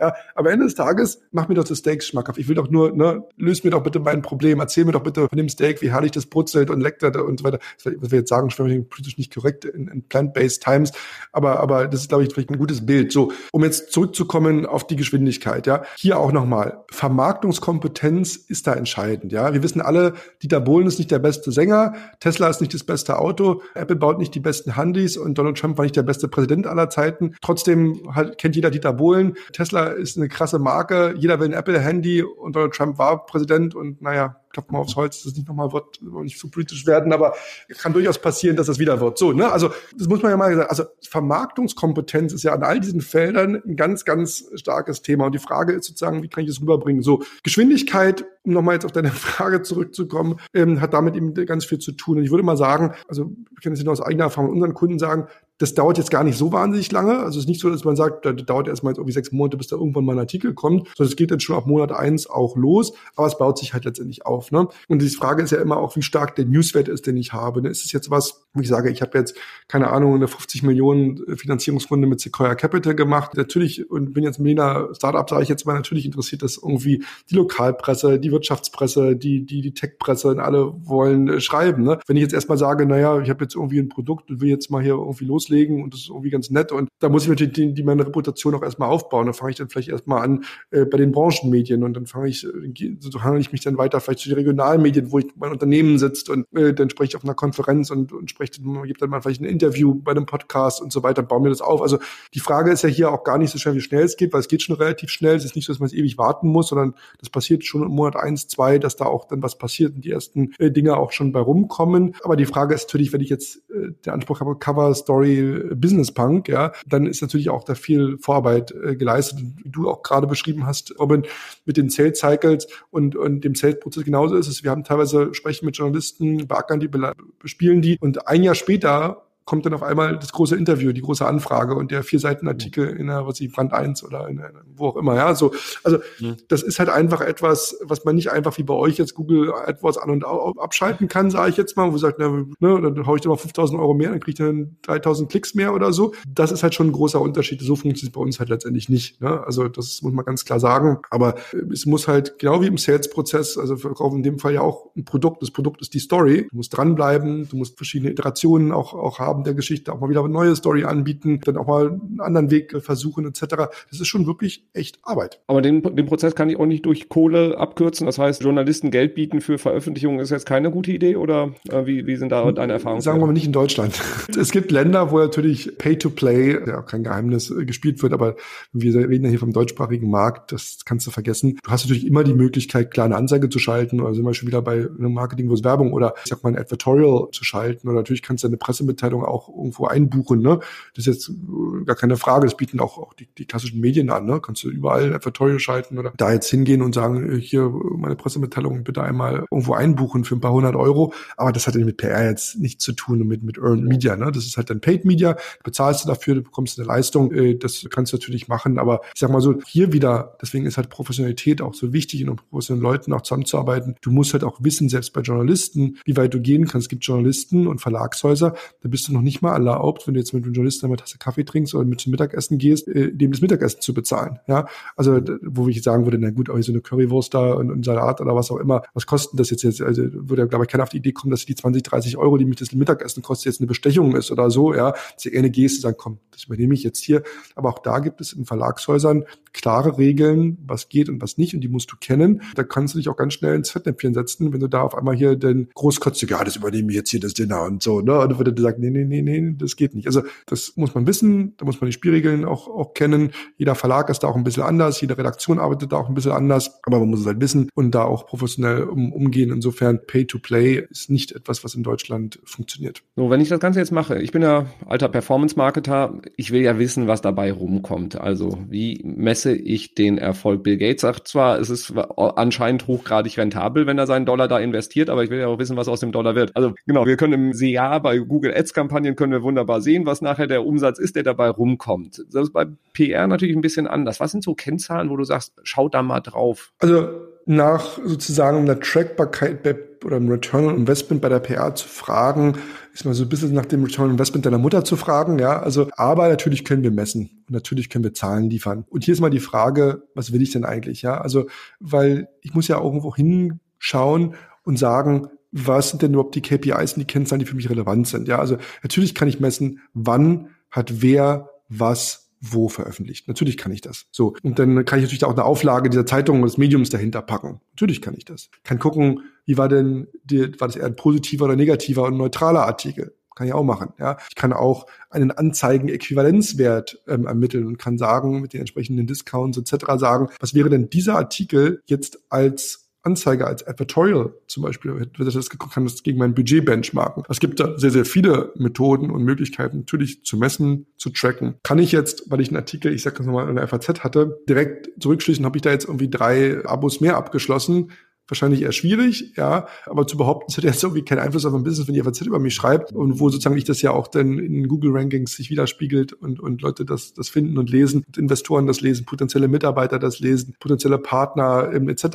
S3: Ja, am Ende des Tages, mach mir doch das Steak schmackhaft. Ich will doch nur, ne, löse mir doch bitte mein Problem. Erzähl mir doch bitte von dem Steak, wie herrlich das brutzelt und leckt und so weiter. Was wir jetzt sagen, ich politisch nicht korrekt in, in plant-based times. Aber, aber das ist, glaube ich, vielleicht ein gutes Bild. So, um jetzt zurückzukommen auf die Geschwindigkeit, ja. Hier auch nochmal. Vermarktungskompetenz ist da entscheidend, ja. Wir wissen alle, Dieter Bohlen ist nicht der beste Sänger. Tesla ist nicht das beste Auto. Apple baut nicht die besten Handys und Donald Trump war nicht der beste Präsident aller Zeiten. Trotzdem halt, kennt jeder Dieter Bohlen. Tesla ist eine krasse Marke. Jeder will ein Apple-Handy und Donald Trump war Präsident und naja, klopft mal aufs Holz, dass es nicht nochmal wird, nicht zu politisch werden, aber kann durchaus passieren, dass das wieder wird. So, ne? Also, das muss man ja mal sagen. Also, Vermarktungskompetenz ist ja an all diesen Feldern ein ganz, ganz starkes Thema. Und die Frage ist sozusagen, wie kann ich das rüberbringen? So, Geschwindigkeit, um nochmal jetzt auf deine Frage zurückzukommen, ähm, hat damit eben ganz viel zu tun. Und ich würde mal sagen, also, ich kann das nur aus eigener Erfahrung unseren Kunden sagen, das dauert jetzt gar nicht so wahnsinnig lange. Also es ist nicht so, dass man sagt, da dauert erstmal jetzt irgendwie sechs Monate, bis da irgendwann mal ein Artikel kommt, sondern es geht dann schon ab Monat eins auch los, aber es baut sich halt letztendlich auf. Ne? Und die Frage ist ja immer auch, wie stark der Newswert ist, den ich habe. Ne? Ist es jetzt was, wo ich sage, ich habe jetzt, keine Ahnung, eine 50 Millionen Finanzierungsrunde mit Sequoia Capital gemacht. Natürlich, und bin jetzt Berliner Startup, sage ich jetzt mal, natürlich interessiert das irgendwie die Lokalpresse, die Wirtschaftspresse, die, die, die Techpresse und alle wollen äh, schreiben. Ne? Wenn ich jetzt erstmal sage, naja, ich habe jetzt irgendwie ein Produkt und will jetzt mal hier irgendwie los loslegen und das ist irgendwie ganz nett. Und da muss ich natürlich die, die meine Reputation auch erstmal aufbauen. Da fange ich dann vielleicht erstmal an äh, bei den Branchenmedien und dann fange ich, äh, so handle ich mich dann weiter vielleicht zu den Regionalmedien, wo ich mein Unternehmen sitzt und äh, dann spreche ich auf einer Konferenz und, und spreche, gibt dann mal vielleicht ein Interview bei einem Podcast und so weiter, baue mir das auf. Also die Frage ist ja hier auch gar nicht so schnell, wie schnell es geht, weil es geht schon relativ schnell. Es ist nicht so, dass man es ewig warten muss, sondern das passiert schon im Monat eins, zwei, dass da auch dann was passiert und die ersten äh, Dinge auch schon bei rumkommen. Aber die Frage ist natürlich, wenn ich jetzt äh, der Anspruch habe, Cover Story Business Punk, ja, dann ist natürlich auch da viel Vorarbeit äh, geleistet. Wie du auch gerade beschrieben hast, Robin, mit den Sales Cycles und, und dem Sales-Prozess genauso ist es. Wir haben teilweise sprechen mit Journalisten, beackern die, bespielen die und ein Jahr später kommt dann auf einmal das große Interview, die große Anfrage und der vier Seiten Artikel in der, was ich, Brand 1 oder in, wo auch immer, ja, so. Also, mhm. das ist halt einfach etwas, was man nicht einfach wie bei euch jetzt Google AdWords an und abschalten kann, sage ich jetzt mal, wo sagt, na, ne, dann hau ich da mal 5000 Euro mehr, dann kriege ich dann 3000 Klicks mehr oder so. Das ist halt schon ein großer Unterschied. So funktioniert es bei uns halt letztendlich nicht, ne? Also, das muss man ganz klar sagen. Aber es muss halt, genau wie im Sales-Prozess, also verkaufen in dem Fall ja auch ein Produkt. Das Produkt ist die Story. Du musst dranbleiben, du musst verschiedene Iterationen auch, auch haben Abend der Geschichte auch mal wieder eine neue Story anbieten, dann auch mal einen anderen Weg versuchen etc. Das ist schon wirklich echt Arbeit.
S2: Aber den, den Prozess kann ich auch nicht durch Kohle abkürzen. Das heißt, Journalisten Geld bieten für Veröffentlichungen ist jetzt keine gute Idee oder äh, wie, wie sind da deine Erfahrungen?
S3: Sagen wir mal nicht in Deutschland. es gibt Länder, wo natürlich Pay-to-Play, ja auch kein Geheimnis, äh, gespielt wird, aber wir reden ja hier vom deutschsprachigen Markt, das kannst du vergessen. Du hast natürlich immer die Möglichkeit, kleine Anzeige zu schalten oder sind wir schon wieder bei einem Marketing, wo es Werbung oder ich sag mal ein Advertorial zu schalten oder natürlich kannst du eine Pressemitteilung auch irgendwo einbuchen. Ne? Das ist jetzt äh, gar keine Frage. Das bieten auch, auch die, die klassischen Medien an. Ne? Kannst du überall ein Advertorial schalten oder da jetzt hingehen und sagen, äh, hier meine Pressemitteilung bitte einmal irgendwo einbuchen für ein paar hundert Euro. Aber das hat ja mit PR jetzt nichts zu tun mit, mit Earned Media. Ne? Das ist halt dann Paid Media. Bezahlst du dafür, du bekommst eine Leistung. Äh, das kannst du natürlich machen. Aber ich sag mal so, hier wieder, deswegen ist halt Professionalität auch so wichtig, und professionellen Leuten auch zusammenzuarbeiten. Du musst halt auch wissen, selbst bei Journalisten, wie weit du gehen kannst. Es gibt Journalisten und Verlagshäuser, da bist du noch nicht mal erlaubt, wenn du jetzt mit einem Journalisten eine Tasse Kaffee trinkst oder mit zum Mittagessen gehst, äh, dem das Mittagessen zu bezahlen. Ja, also wo ich sagen würde, na gut, auch so eine Currywurst da und, und Salat oder was auch immer, was kostet das jetzt jetzt? Also würde glaube ich keiner auf die Idee kommen, dass die 20, 30 Euro, die mich das Mittagessen kostet, jetzt eine Bestechung ist oder so. Ja, das ist ja eher eine Geste, sagen, komm, das übernehme ich jetzt hier. Aber auch da gibt es in Verlagshäusern klare Regeln, was geht und was nicht und die musst du kennen. Da kannst du dich auch ganz schnell ins Fettnäpfchen setzen, wenn du da auf einmal hier den Großkotzig, ja, das übernehme ich jetzt hier das Dinner und so, ne? Und dann würde sagen, nee, nee, nee, nee, das geht nicht. Also das muss man wissen, da muss man die Spielregeln auch, auch kennen. Jeder Verlag ist da auch ein bisschen anders, jede Redaktion arbeitet da auch ein bisschen anders, aber man muss es halt wissen und da auch professionell um, umgehen. Insofern Pay-to-Play ist nicht etwas, was in Deutschland funktioniert.
S2: So, wenn ich das Ganze jetzt mache, ich bin ja alter Performance-Marketer, ich will ja wissen, was dabei rumkommt. Also wie messe ich den Erfolg? Bill Gates sagt zwar, es ist anscheinend hochgradig rentabel, wenn er seinen Dollar da investiert, aber ich will ja auch wissen, was aus dem Dollar wird. Also genau, wir können im Jahr bei Google Ads Kampagnen können wir wunderbar sehen, was nachher der Umsatz ist, der dabei rumkommt. Das ist bei PR natürlich ein bisschen anders. Was sind so Kennzahlen, wo du sagst, schau da mal drauf?
S3: Also nach sozusagen einer Trackbarkeit oder einem Return on Investment bei der PR zu fragen, ist mal so ein bisschen nach dem Return on Investment deiner Mutter zu fragen, ja. Also, aber natürlich können wir messen und natürlich können wir Zahlen liefern. Und hier ist mal die Frage, was will ich denn eigentlich, ja? Also, weil ich muss ja auch irgendwo hinschauen und sagen, was sind denn überhaupt die KPIs und die Kennzahlen, die für mich relevant sind, ja? Also, natürlich kann ich messen, wann hat wer was wo veröffentlicht. Natürlich kann ich das. So. Und dann kann ich natürlich auch eine Auflage dieser Zeitung und des Mediums dahinter packen. Natürlich kann ich das. Kann gucken, wie war denn, die, war das eher ein positiver oder negativer und neutraler Artikel? Kann ich auch machen. Ja, ich kann auch einen Anzeigen-Äquivalenzwert ähm, ermitteln und kann sagen mit den entsprechenden Discounts etc. sagen, was wäre denn dieser Artikel jetzt als Anzeige als Advertorial zum Beispiel, wird das kann das gegen mein Budget benchmarken. Es gibt da sehr, sehr viele Methoden und Möglichkeiten natürlich zu messen, zu tracken. Kann ich jetzt, weil ich einen Artikel, ich sag das nochmal, in der FAZ hatte, direkt zurückschließen, habe ich da jetzt irgendwie drei Abos mehr abgeschlossen, wahrscheinlich eher schwierig, ja, aber zu behaupten, es hat jetzt irgendwie keinen Einfluss auf mein Business, wenn die FAZ über mich schreibt und wo sozusagen ich das ja auch dann in Google Rankings sich widerspiegelt und, und Leute das, das finden und lesen Investoren das lesen, potenzielle Mitarbeiter das lesen, potenzielle Partner ähm, etc.,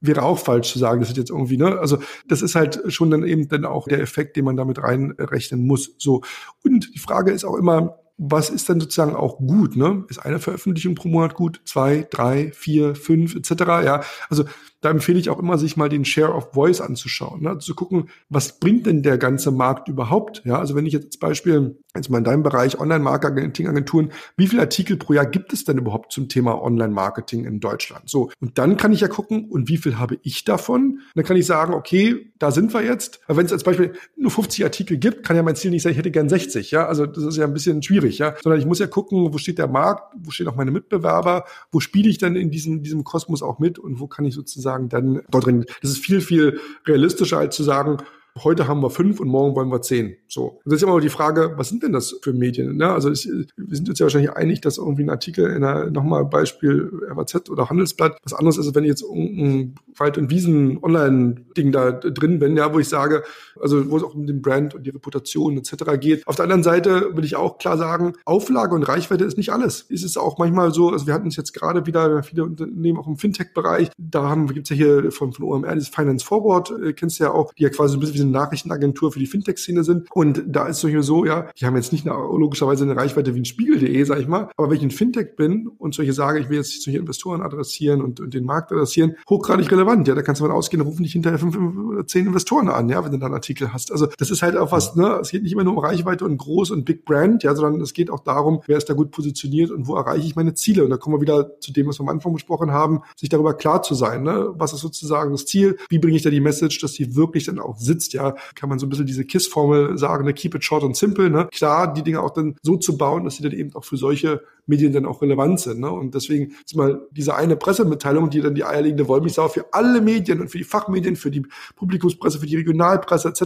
S3: wäre auch falsch zu sagen, das ist jetzt irgendwie, ne, also das ist halt schon dann eben dann auch der Effekt, den man damit reinrechnen muss, so. Und die Frage ist auch immer, was ist denn sozusagen auch gut? Ne? Ist eine Veröffentlichung pro Monat gut? Zwei, drei, vier, fünf etc. Ja, also da empfehle ich auch immer, sich mal den Share of Voice anzuschauen, ne? Zu gucken, was bringt denn der ganze Markt überhaupt? Ja, also wenn ich jetzt als Beispiel jetzt mal in deinem Bereich Online-Marketing-Agenturen, wie viele Artikel pro Jahr gibt es denn überhaupt zum Thema Online-Marketing in Deutschland? So. Und dann kann ich ja gucken, und wie viel habe ich davon? Und dann kann ich sagen, okay, da sind wir jetzt. Aber wenn es als Beispiel nur 50 Artikel gibt, kann ja mein Ziel nicht sein, ich hätte gern 60, ja. Also das ist ja ein bisschen schwierig, ja. Sondern ich muss ja gucken, wo steht der Markt, wo stehen auch meine Mitbewerber, wo spiele ich dann in diesem, diesem Kosmos auch mit und wo kann ich sozusagen dann dort drin. Das ist viel, viel realistischer, als zu sagen, heute haben wir fünf und morgen wollen wir zehn. So. Und das ist immer die Frage, was sind denn das für Medien? Ne? Also ich, wir sind uns ja wahrscheinlich einig, dass irgendwie ein Artikel in einer, nochmal Beispiel FAZ oder Handelsblatt was anderes ist, wenn ich jetzt ein Wald- und Wiesen-Online-Ding da drin bin, ja, wo ich sage, also wo es auch um den Brand und die Reputation etc. geht. Auf der anderen Seite will ich auch klar sagen, Auflage und Reichweite ist nicht alles. Es ist auch manchmal so, also wir hatten es jetzt gerade wieder, viele Unternehmen auch im Fintech-Bereich, da haben, gibt's ja hier von, von OMR dieses Finance Forward, äh, kennst du ja auch, die ja quasi ein bisschen wie eine Nachrichtenagentur für die Fintech-Szene sind. Und da ist es so, ja, die haben jetzt nicht eine, logischerweise eine Reichweite wie ein Spiegel.de, sag ich mal, aber wenn ich ein Fintech bin und solche sage, ich will jetzt solche Investoren adressieren und, und den Markt adressieren, hochgradig relevant, ja, da kannst du mal ausgehen, rufen dich hinterher fünf oder zehn Investoren an, ja, wenn du da einen Artikel hast. Also das ist halt auch was, ne, es geht nicht immer nur um Reichweite und groß und Big Brand, ja, sondern es geht auch darum, wer ist da gut positioniert und wo erreiche ich meine Ziele. Und da kommen wir wieder zu dem, was wir am Anfang besprochen haben, sich darüber klar zu sein, ne, was ist sozusagen das Ziel, wie bringe ich da die Message, dass die wirklich dann auch sitzt, ja, kann man so ein bisschen diese KISS-Formel sagen, ne, keep it short and simple, ne, klar, die Dinge auch dann so zu bauen, dass sie dann eben auch für solche Medien dann auch relevant sind. Ne? Und deswegen ist mal diese eine Pressemitteilung, die dann die eierlegende Wollmilchsau für alle Medien und für die Fachmedien, für die Publikumspresse, für die Regionalpresse etc.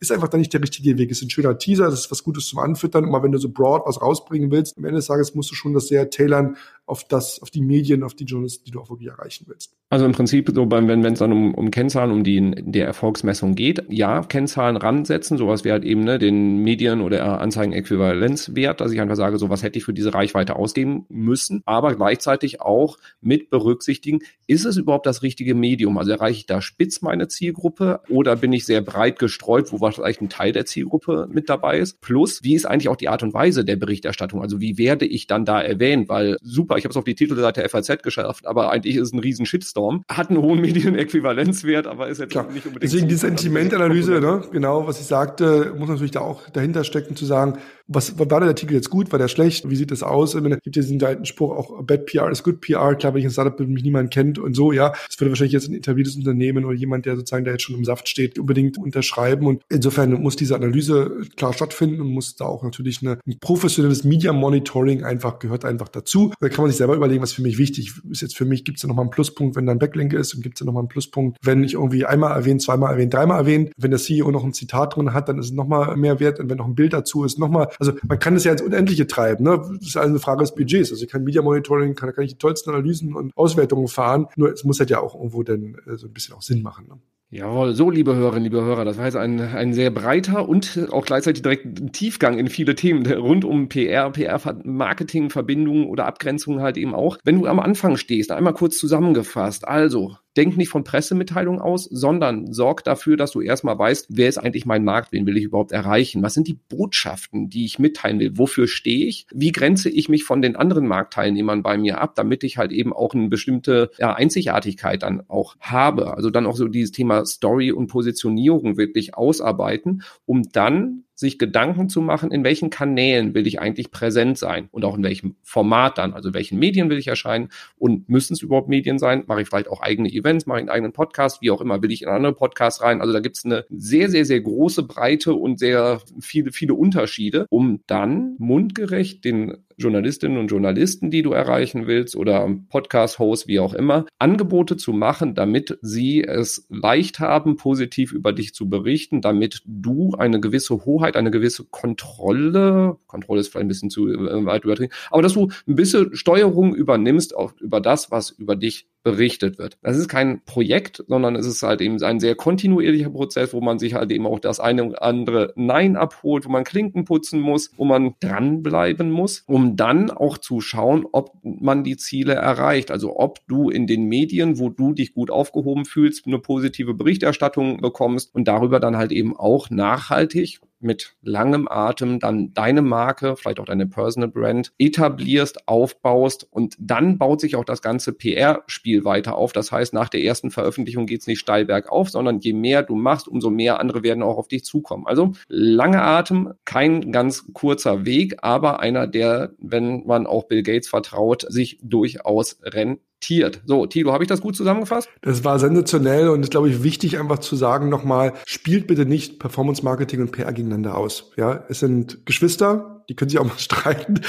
S3: ist einfach dann nicht der richtige Weg. Es ist ein schöner Teaser, das ist was Gutes zum Anfüttern. Mal wenn du so broad was rausbringen willst, am Ende des Tages musst du schon das sehr tailern auf das, auf die Medien, auf die Journalisten, die du auch wirklich erreichen willst.
S2: Also im Prinzip so, beim, wenn es dann um, um Kennzahlen, um die der Erfolgsmessung geht, ja, Kennzahlen ransetzen, sowas wäre halt eben ne, den Medien- oder Anzeigen-Äquivalenzwert, dass ich einfach sage, so was hätte ich für diese Reichweite ausgeben müssen, aber gleichzeitig auch mit berücksichtigen, ist es überhaupt das richtige Medium? Also erreiche ich da spitz meine Zielgruppe oder bin ich sehr breit gestreut, wo vielleicht ein Teil der Zielgruppe mit dabei ist? Plus, wie ist eigentlich auch die Art und Weise der Berichterstattung? Also wie werde ich dann da erwähnt? Weil super, ich habe es auf die Titelseite der FAZ geschafft, aber eigentlich ist es ein riesen Shitstorm. Hat einen hohen Medienäquivalenzwert, aber ist jetzt
S3: Klar. nicht unbedingt. Deswegen die Sentimentanalyse, ne? genau, was ich sagte, muss natürlich da auch dahinter stecken, zu sagen, was war der Artikel jetzt gut, war der schlecht, wie sieht das aus? Es gibt diesen alten Spruch auch, bad PR ist good PR, klar, wenn ich ein Startup bin, mich niemand kennt und so, ja, das würde wahrscheinlich jetzt ein etabliertes Unternehmen oder jemand, der sozusagen da jetzt schon im Saft steht, unbedingt unterschreiben. Und insofern muss diese Analyse klar stattfinden und muss da auch natürlich eine, ein professionelles Media Monitoring einfach, gehört einfach dazu. Da kann man sich selber überlegen, was für mich wichtig ist jetzt für mich, gibt es da nochmal einen Pluspunkt, wenn da ein Backlink ist? Und gibt es da nochmal einen Pluspunkt, wenn ich irgendwie einmal erwähnt, zweimal erwähnt, dreimal erwähnt, wenn der CEO noch ein Zitat drin hat, dann ist es nochmal mehr wert. Und wenn noch ein Bild dazu ist, nochmal, also man kann es ja ins Unendliche treiben. Ne? Das ist eine Frage des Budgets. Also ich kann Media Monitoring, kann, kann ich die tollsten Analysen und Auswertungen fahren. Nur es muss halt ja auch irgendwo dann äh, so ein bisschen auch Sinn machen. Ne?
S2: Jawohl, so liebe Hörerinnen, liebe Hörer, das war jetzt ein, ein sehr breiter und auch gleichzeitig direkt Tiefgang in viele Themen rund um PR, PR-Marketing, Verbindungen oder Abgrenzungen halt eben auch. Wenn du am Anfang stehst, einmal kurz zusammengefasst, also denk nicht von Pressemitteilungen aus, sondern sorg dafür, dass du erstmal weißt, wer ist eigentlich mein Markt, wen will ich überhaupt erreichen, was sind die Botschaften, die ich mitteilen will, wofür stehe ich, wie grenze ich mich von den anderen Marktteilnehmern bei mir ab, damit ich halt eben auch eine bestimmte ja, Einzigartigkeit dann auch habe. Also dann auch so dieses Thema Story und Positionierung wirklich ausarbeiten, um dann sich Gedanken zu machen, in welchen Kanälen will ich eigentlich präsent sein und auch in welchem Format dann, also welchen Medien will ich erscheinen und müssen es überhaupt Medien sein? Mache ich vielleicht auch eigene Events, mache ich einen eigenen Podcast, wie auch immer, will ich in andere Podcasts rein? Also da gibt es eine sehr, sehr, sehr große Breite und sehr viele, viele Unterschiede, um dann mundgerecht den Journalistinnen und Journalisten, die du erreichen willst oder Podcast-Hosts, wie auch immer, Angebote zu machen, damit sie es leicht haben, positiv über dich zu berichten, damit du eine gewisse Hoheit, eine gewisse Kontrolle, Kontrolle ist vielleicht ein bisschen zu äh, weit übertrieben, aber dass du ein bisschen Steuerung übernimmst auf, über das, was über dich berichtet wird. Das ist kein Projekt, sondern es ist halt eben ein sehr kontinuierlicher Prozess, wo man sich halt eben auch das eine und andere Nein abholt, wo man Klinken putzen muss, wo man dranbleiben muss, um dann auch zu schauen, ob man die Ziele erreicht. Also ob du in den Medien, wo du dich gut aufgehoben fühlst, eine positive Berichterstattung bekommst und darüber dann halt eben auch nachhaltig mit langem Atem dann deine Marke, vielleicht auch deine Personal Brand etablierst, aufbaust und dann baut sich auch das ganze PR-Spiel weiter auf. Das heißt, nach der ersten Veröffentlichung geht es nicht steil bergauf, sondern je mehr du machst, umso mehr andere werden auch auf dich zukommen. Also lange Atem, kein ganz kurzer Weg, aber einer, der, wenn man auch Bill Gates vertraut, sich durchaus rennt Tiert. So, Tilo, habe ich das gut zusammengefasst?
S3: Das war sensationell und ist, glaube ich, wichtig einfach zu sagen nochmal, spielt bitte nicht Performance Marketing und PR gegeneinander aus. Ja, es sind Geschwister, die können sich auch mal streiten.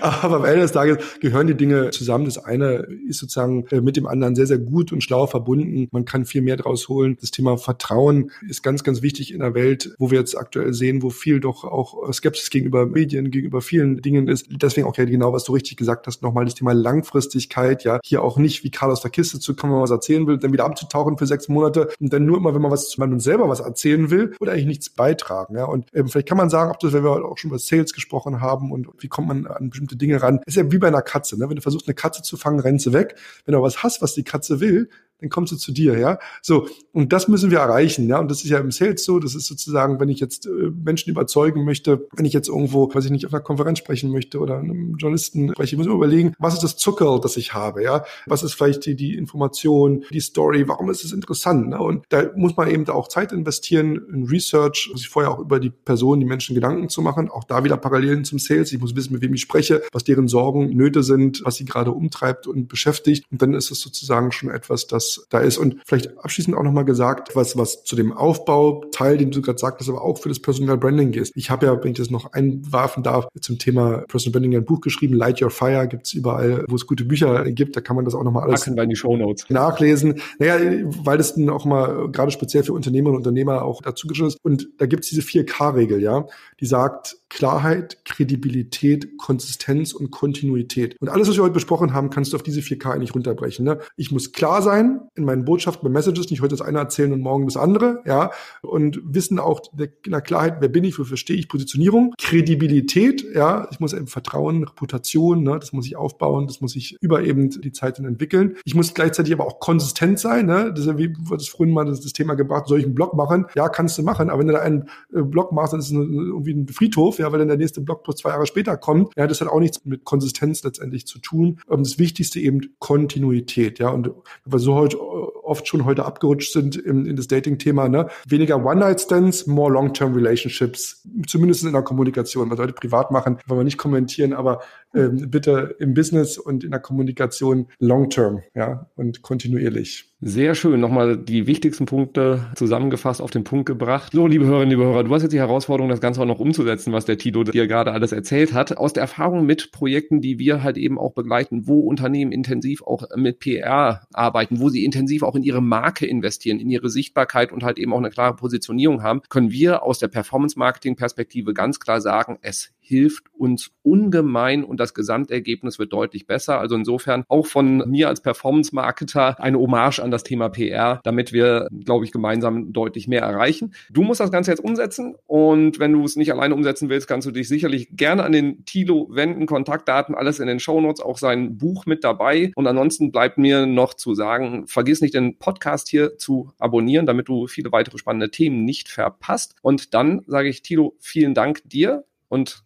S3: Aber am Ende des Tages gehören die Dinge zusammen. Das eine ist sozusagen äh, mit dem anderen sehr, sehr gut und schlau verbunden. Man kann viel mehr draus holen. Das Thema Vertrauen ist ganz, ganz wichtig in der Welt, wo wir jetzt aktuell sehen, wo viel doch auch Skepsis gegenüber Medien, gegenüber vielen Dingen ist. Deswegen auch ja genau, was du richtig gesagt hast, nochmal das Thema Langfristigkeit. Ja, hier auch nicht wie Karl aus der Kiste zu kommen, wenn man was erzählen will, dann wieder abzutauchen für sechs Monate und dann nur immer, wenn man was zu man selber was erzählen will oder eigentlich nichts beitragen. Ja, und ähm, vielleicht kann man sagen, ob das, wenn wir auch schon über Sales gesprochen gesprochen haben und wie kommt man an bestimmte Dinge ran. ist ja wie bei einer Katze. Ne? Wenn du versuchst, eine Katze zu fangen, rennst sie weg. Wenn du was hast, was die Katze will, dann kommst du zu dir, ja. So, und das müssen wir erreichen, ja. Und das ist ja im Sales so, das ist sozusagen, wenn ich jetzt äh, Menschen überzeugen möchte, wenn ich jetzt irgendwo, weiß ich nicht, auf einer Konferenz sprechen möchte oder einem Journalisten spreche, muss ich überlegen, was ist das Zuckerl, das ich habe, ja. Was ist vielleicht die, die Information, die Story, warum ist es interessant, ne? Und da muss man eben auch Zeit investieren in Research, sich vorher auch über die Person, die Menschen Gedanken zu machen, auch da wieder Parallelen zum Sales. Ich muss wissen, mit wem ich spreche, was deren Sorgen, Nöte sind, was sie gerade umtreibt und beschäftigt. Und dann ist es sozusagen schon etwas, das was da ist. Und vielleicht abschließend auch nochmal gesagt, was, was zu dem Aufbauteil, den du gerade sagtest, aber auch für das Personal Branding ist. Ich habe ja, wenn ich das noch einwerfen darf, zum Thema Personal Branding ein Buch geschrieben, Light Your Fire, gibt's überall, wo es gute Bücher gibt, da kann man das auch nochmal alles
S2: Packen in die Show Notes.
S3: nachlesen. Naja, weil das dann auch mal gerade speziell für Unternehmer und Unternehmer auch dazu geschrieben ist. Und da gibt's diese 4K-Regel, ja, die sagt, Klarheit, Kredibilität, Konsistenz und Kontinuität. Und alles, was wir heute besprochen haben, kannst du auf diese 4K eigentlich runterbrechen. Ne? Ich muss klar sein in meinen Botschaften, bei Messages, nicht heute das eine erzählen und morgen das andere, ja, und wissen auch in der Klarheit, wer bin ich, wofür stehe ich, Positionierung, Kredibilität, ja, ich muss eben Vertrauen, Reputation, ne, das muss ich aufbauen, das muss ich über eben die Zeit dann entwickeln. Ich muss gleichzeitig aber auch konsistent sein, ne, das ist ja wie, es vorhin mal das, das Thema gebracht, soll ich einen Blog machen? Ja, kannst du machen, aber wenn du da einen äh, Blog machst, dann ist es irgendwie ein Friedhof, ja, weil dann der nächste Blog plus zwei Jahre später kommt, ja, das hat auch nichts mit Konsistenz letztendlich zu tun. Ähm, das Wichtigste eben Kontinuität, ja, und weil so heute oft schon heute abgerutscht sind in, in das Dating-Thema, ne, weniger One-Night-Stands, more Long-Term Relationships, zumindest in der Kommunikation. Was Leute privat machen, wollen wir nicht kommentieren, aber ähm, bitte im Business und in der Kommunikation long-term, ja, und kontinuierlich.
S2: Sehr schön. Nochmal die wichtigsten Punkte zusammengefasst auf den Punkt gebracht. So, liebe Hörerinnen, liebe Hörer, du hast jetzt die Herausforderung, das Ganze auch noch umzusetzen, was der Tito dir gerade alles erzählt hat. Aus der Erfahrung mit Projekten, die wir halt eben auch begleiten, wo Unternehmen intensiv auch mit PR arbeiten, wo sie intensiv auch in ihre Marke investieren, in ihre Sichtbarkeit und halt eben auch eine klare Positionierung haben, können wir aus der Performance-Marketing-Perspektive ganz klar sagen, es hilft uns ungemein und das Gesamtergebnis wird deutlich besser. Also insofern auch von mir als Performance-Marketer eine Hommage an das Thema PR, damit wir, glaube ich, gemeinsam deutlich mehr erreichen. Du musst das Ganze jetzt umsetzen und wenn du es nicht alleine umsetzen willst, kannst du dich sicherlich gerne an den Tilo wenden. Kontaktdaten, alles in den Shownotes, auch sein Buch mit dabei. Und ansonsten bleibt mir noch zu sagen, vergiss nicht den Podcast hier zu abonnieren, damit du viele weitere spannende Themen nicht verpasst. Und dann sage ich, Tilo, vielen Dank dir und